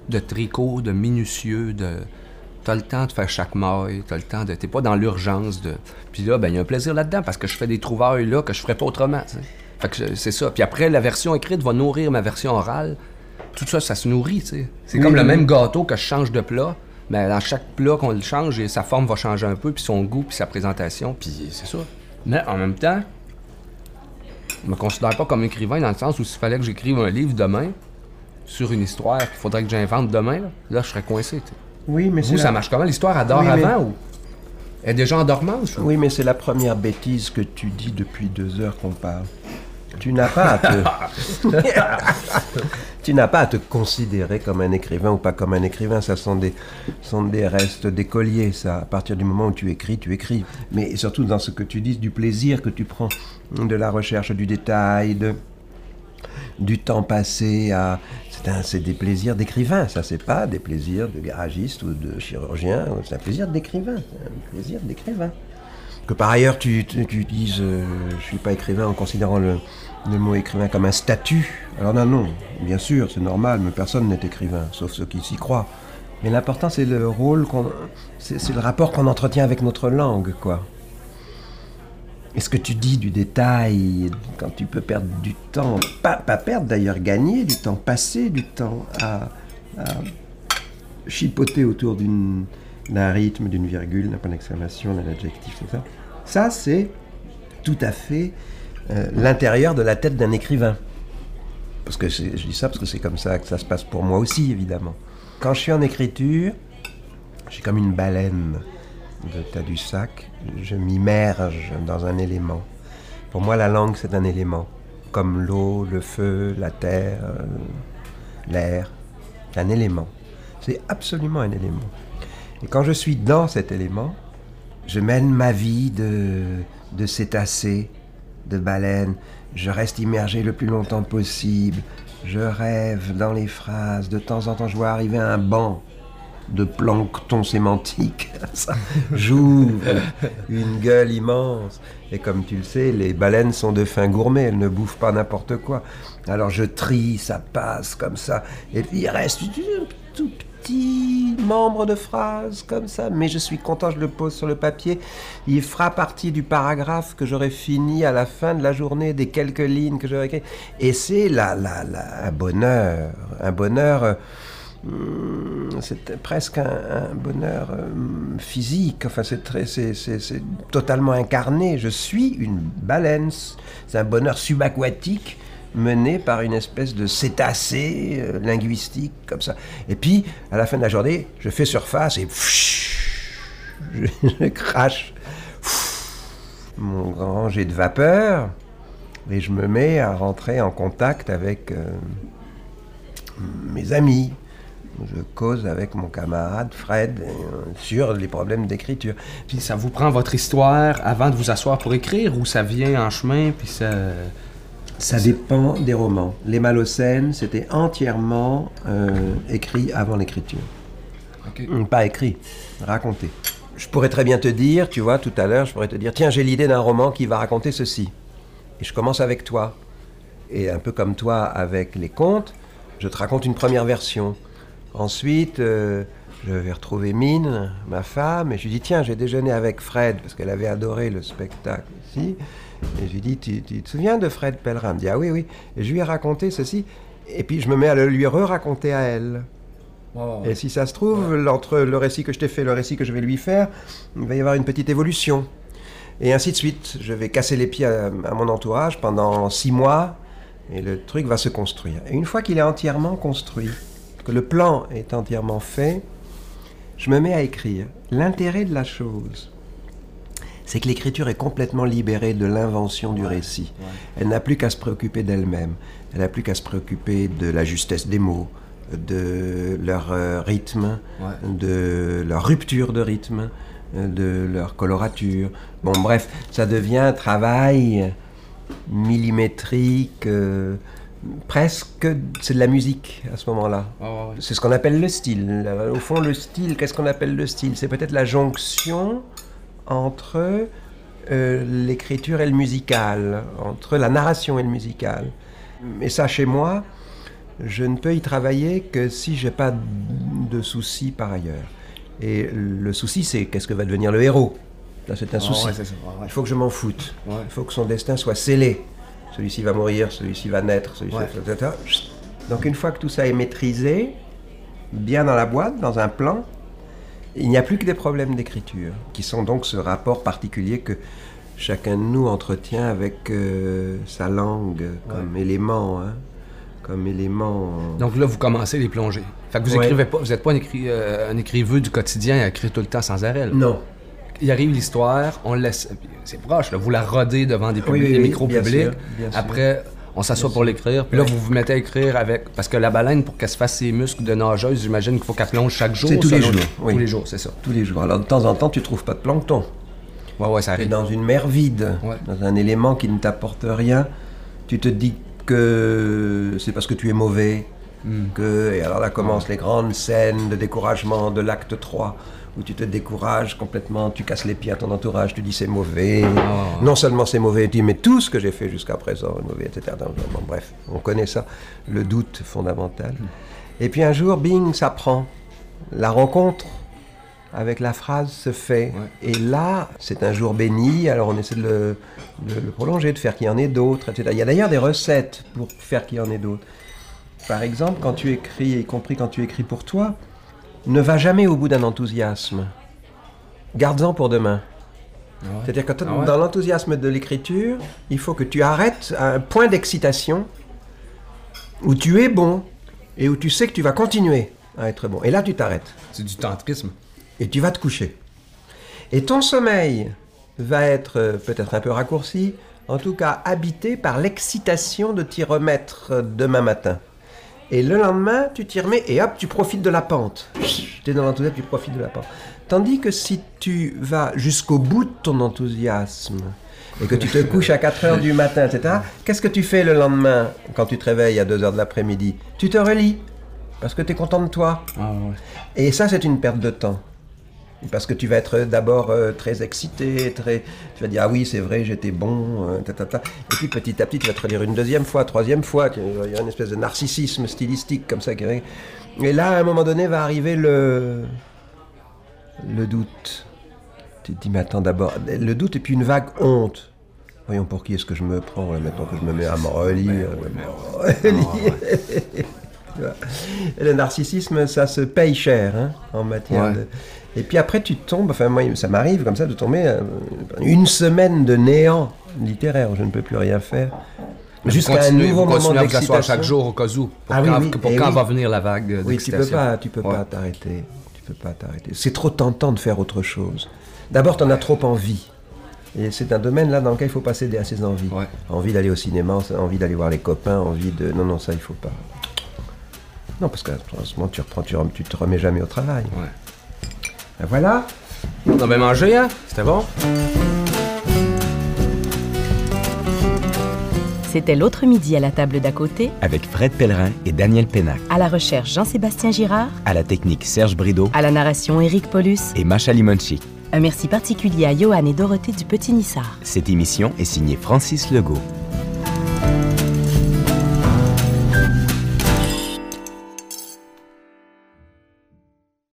de tricot, de minutieux, de. T'as le temps de faire chaque maille, t'as le temps de. T'es pas dans l'urgence de. Puis là, ben, il y a un plaisir là-dedans parce que je fais des trouvailles là que je ferais pas autrement. Fait que c'est ça. Puis après, la version écrite va nourrir ma version orale. Tout ça, ça se nourrit, tu sais. C'est Oui, comme le même gâteau que je change de plat. Mais dans chaque plat qu'on le change, et sa forme va changer un peu, puis son goût, puis sa présentation, puis c'est ça. Mais en même temps, je me considère pas comme écrivain dans le sens où s'il fallait que j'écrive un livre demain sur une histoire qu'il faudrait que j'invente demain, là, là, je serais coincé. Oui, mais Vous, c'est ça la... marche comment? L'histoire? Adore Oui, mais- avant ou est déjà en dormance? ou? Oui, mais c'est la première bêtise que tu dis depuis deux heures qu'on parle. Tu n'as pas à te... tu n'as pas à te considérer comme un écrivain ou pas comme un écrivain. Ça sont des, sont des restes d'écoliers, ça. À partir du moment où tu écris, tu écris. Mais surtout dans ce que tu dis, du plaisir que tu prends, de la recherche du détail, de, du temps passé à... C'est des plaisirs d'écrivain, ça c'est pas des plaisirs de garagiste ou de chirurgien, c'est un plaisir d'écrivain, un plaisir d'écrivain. Que par ailleurs tu, dises euh, je suis pas écrivain en considérant le, le mot écrivain comme un statut. Alors non, non, bien sûr, c'est normal, mais personne n'est écrivain, sauf ceux qui s'y croient. Mais l'important c'est le rôle qu'on... C'est le rapport qu'on entretient avec notre langue, quoi. Est-ce que tu dis du détail quand tu peux perdre du temps? Pas, pas perdre d'ailleurs, gagner du temps, passer du temps à, chipoter autour d'un rythme, d'une virgule, d'un point d'exclamation, d'un adjectif, tout ça. C'est tout à fait euh, l'intérieur de la tête d'un écrivain. Parce que je dis ça parce que c'est comme ça que ça se passe pour moi aussi, évidemment. Quand je suis en écriture, j'ai comme une baleine de Tadoussac. Je m'immerge dans un élément. Pour moi, la langue, c'est un élément. Comme l'eau, le feu, la terre, euh, l'air. Un élément. C'est absolument un élément. Et quand je suis dans cet élément, je mène ma vie de, de cétacé, de baleine. Je reste immergé le plus longtemps possible. Je rêve dans les phrases. De temps en temps, je vois arriver un banc de plancton sémantique. Ça, J'ouvre une gueule immense. Et comme tu le sais, les baleines sont de fins gourmets, elles ne bouffent pas n'importe quoi. Alors je trie, ça passe comme ça. Et puis il reste un tout petit membre de phrase comme ça. Mais je suis content, je le pose sur le papier. Il fera partie du paragraphe que j'aurai fini à la fin de la journée, des quelques lignes que j'aurai écrites. Et c'est là, là, là, un bonheur. Un bonheur. Hum, c'est presque un, bonheur euh, physique. Enfin, c'est totalement incarné. Je suis une baleine. C'est un bonheur subaquatique mené par une espèce de cétacé euh, linguistique comme ça. Et puis, à la fin de la journée, je fais surface et je, je crache mon grand jet de vapeur. Et je me mets à rentrer en contact avec euh, mes amis. Je cause avec mon camarade Fred euh, sur les problèmes d'écriture. Puis ça vous prend votre histoire avant de vous asseoir pour écrire ou ça vient en chemin puis ça. Ça dépend des romans. Les Malocènes, c'était entièrement euh, écrit avant l'écriture. Hum, Pas écrit, raconté. Je pourrais très bien te dire, tu vois, tout à l'heure, je pourrais te dire, tiens, j'ai l'idée d'un roman qui va raconter ceci. Et je commence avec toi. Et un peu comme toi avec les contes, je te raconte une première version. Ensuite, euh, je vais retrouver Mine, ma femme, et je lui dis, tiens, j'ai déjeuné avec Fred, parce qu'elle avait adoré le spectacle ici. Et je lui dis, tu, tu te souviens de Fred Pellerin? Elle me dit, ah oui, oui. Et je lui ai raconté ceci. Et puis je me mets à le lui re-raconter à elle. Et si ça se trouve, entre le récit que je t'ai fait et le récit que je vais lui faire, il va y avoir une petite évolution. Et ainsi de suite. Je vais casser les pieds à, à mon entourage pendant six mois, et le truc va se construire. Et une fois qu'il est entièrement construit, que le plan est entièrement fait, je me mets à écrire. L'intérêt de la chose, c'est que l'écriture est complètement libérée de l'invention du récit. Elle n'a plus qu'à se préoccuper d'elle-même. Elle n'a plus qu'à se préoccuper de la justesse des mots, de leur euh, rythme, de leur rupture de rythme, euh, de leur colorature. Bon, bref, ça devient un travail millimétrique, euh, presque, c'est de la musique à ce moment-là. C'est ce qu'on appelle le style. Au fond, le style, qu'est-ce qu'on appelle le style? C'est peut-être la jonction entre euh, l'écriture et le musical, entre la narration et le musical. Et ça, chez moi, je ne peux y travailler que si j'ai pas de soucis par ailleurs. Et le souci, c'est qu'est-ce que va devenir le héros? C'est un souci. ouais, c'est ça. Ouais, ouais. Il faut que je m'en foute. Il faut que son destin soit scellé. Celui-ci va mourir, celui-ci va naître, celui-ci Ouais. ta. Donc une fois que tout ça est maîtrisé, bien dans la boîte, dans un plan, il n'y a plus que des problèmes d'écriture, qui sont donc ce rapport particulier que chacun de nous entretient avec euh, sa langue comme élément, hein, comme élément... Donc là, vous commencez les plongées. Fait que vous Ouais. écrivez pas, vous n'êtes pas un, écri- euh, un écriveux du quotidien à écrire tout le temps sans arrêt. là. Non. Il arrive l'histoire, on laisse. C'est proche, là, vous la rodez devant des, Oui, publics- oui, des oui, micros bien publics. sûr, bien sûr. Après, on s'assoit pour l'écrire. Puis là, vous vous mettez à écrire avec. Parce que la baleine, pour qu'elle se fasse ses muscles de nageuse, j'imagine qu'il faut qu'elle plonge chaque jour. C'est tous les jours, oui. Tous les jours, c'est ça. Tous les jours. Alors de temps en temps, tu trouves pas de plancton. Ouais, ouais, ça Tu es arrive. dans une mer vide, Ouais. dans un élément qui ne t'apporte rien. Tu te dis que c'est parce que tu es mauvais. Hmm. Que, et alors là commencent les grandes scènes de découragement de l'acte 3, où tu te décourages complètement, tu casses les pieds à ton entourage, tu dis c'est mauvais. Ah. Non seulement c'est mauvais, tu dis mais tout ce que j'ai fait jusqu'à présent est mauvais, etc. Bon, bref, on connaît ça, le doute fondamental. Et puis un jour, bing, ça prend. La rencontre avec la phrase se fait. Et là, c'est un jour béni, alors on essaie de le, de le prolonger, de faire qu'il y en ait d'autres, etc. Il y a d'ailleurs des recettes pour faire qu'il y en ait d'autres. Par exemple, quand tu écris, y compris quand tu écris pour toi, ne va jamais au bout d'un enthousiasme. Garde-en pour demain. C'est-à-dire que Ah ouais. dans l'enthousiasme de l'écriture, il faut que tu arrêtes à un point d'excitation où tu es bon et où tu sais que tu vas continuer à être bon. Et là, tu t'arrêtes C'est du tantrisme. et tu vas te coucher. Et ton sommeil va être euh, peut-être un peu raccourci, en tout cas habité par l'excitation de t'y remettre demain matin. Et le lendemain, tu t'y remets et hop, tu profites de la pente. Tu es dans l'enthousiasme, tu profites de la pente. Tandis que si tu vas jusqu'au bout de ton enthousiasme et que tu te couches à 4 heures du matin, etc., qu'est-ce que tu fais le lendemain quand tu te réveilles à 2 heures de l'après-midi? Tu te relis parce que tu es content de toi. Ah, ouais. Et ça, c'est une perte de temps. Parce que tu vas être d'abord euh, très excité, très... tu vas dire ah oui c'est vrai j'étais bon, euh, ta, ta, ta. et puis petit à petit tu vas te relire une deuxième fois, troisième fois, il y a une espèce de narcissisme stylistique comme ça. Et là à un moment donné va arriver le le doute. Tu te dis mais attends d'abord le doute et puis une vague honte. Voyons pour qui est-ce que je me prends là, maintenant que je me mets à me relire? le narcissisme, ça se paye cher hein, en matière Ouais. de... Et puis après, tu tombes, enfin moi, ça m'arrive comme ça de tomber euh, une semaine de néant littéraire, où je ne peux plus rien faire. Jusqu'à un nouveau vous moment d'excitation. chaque jour au cas où. Pour Ah oui, quand, oui, pour eh quand oui. va venir la vague Oui, tu peux pas, tu peux Ouais. pas t'arrêter. Tu peux pas t'arrêter. C'est trop tentant de faire autre chose. D'abord, tu en as trop envie. Et c'est un domaine là dans lequel il faut pas céder à ses envies. Ouais. Envie d'aller au cinéma, envie d'aller voir les copains, envie de. Non, non, ça il faut pas. Non, parce qu'à ce moment, tu, reprends, tu, tu te remets jamais au travail. Ouais. Ben voilà. On a bien mangé, hein? C'était bon? C'était l'autre midi à la table d'à côté, Avec Fred Pellerin et Daniel Pénac. à la recherche Jean-Sébastien Girard, À la technique Serge Brideau à la narration Éric Paulus. et Macha Limonchi. Un merci particulier à Johan et Dorothée du Petit Nissard. Cette émission est signée Francis Legault.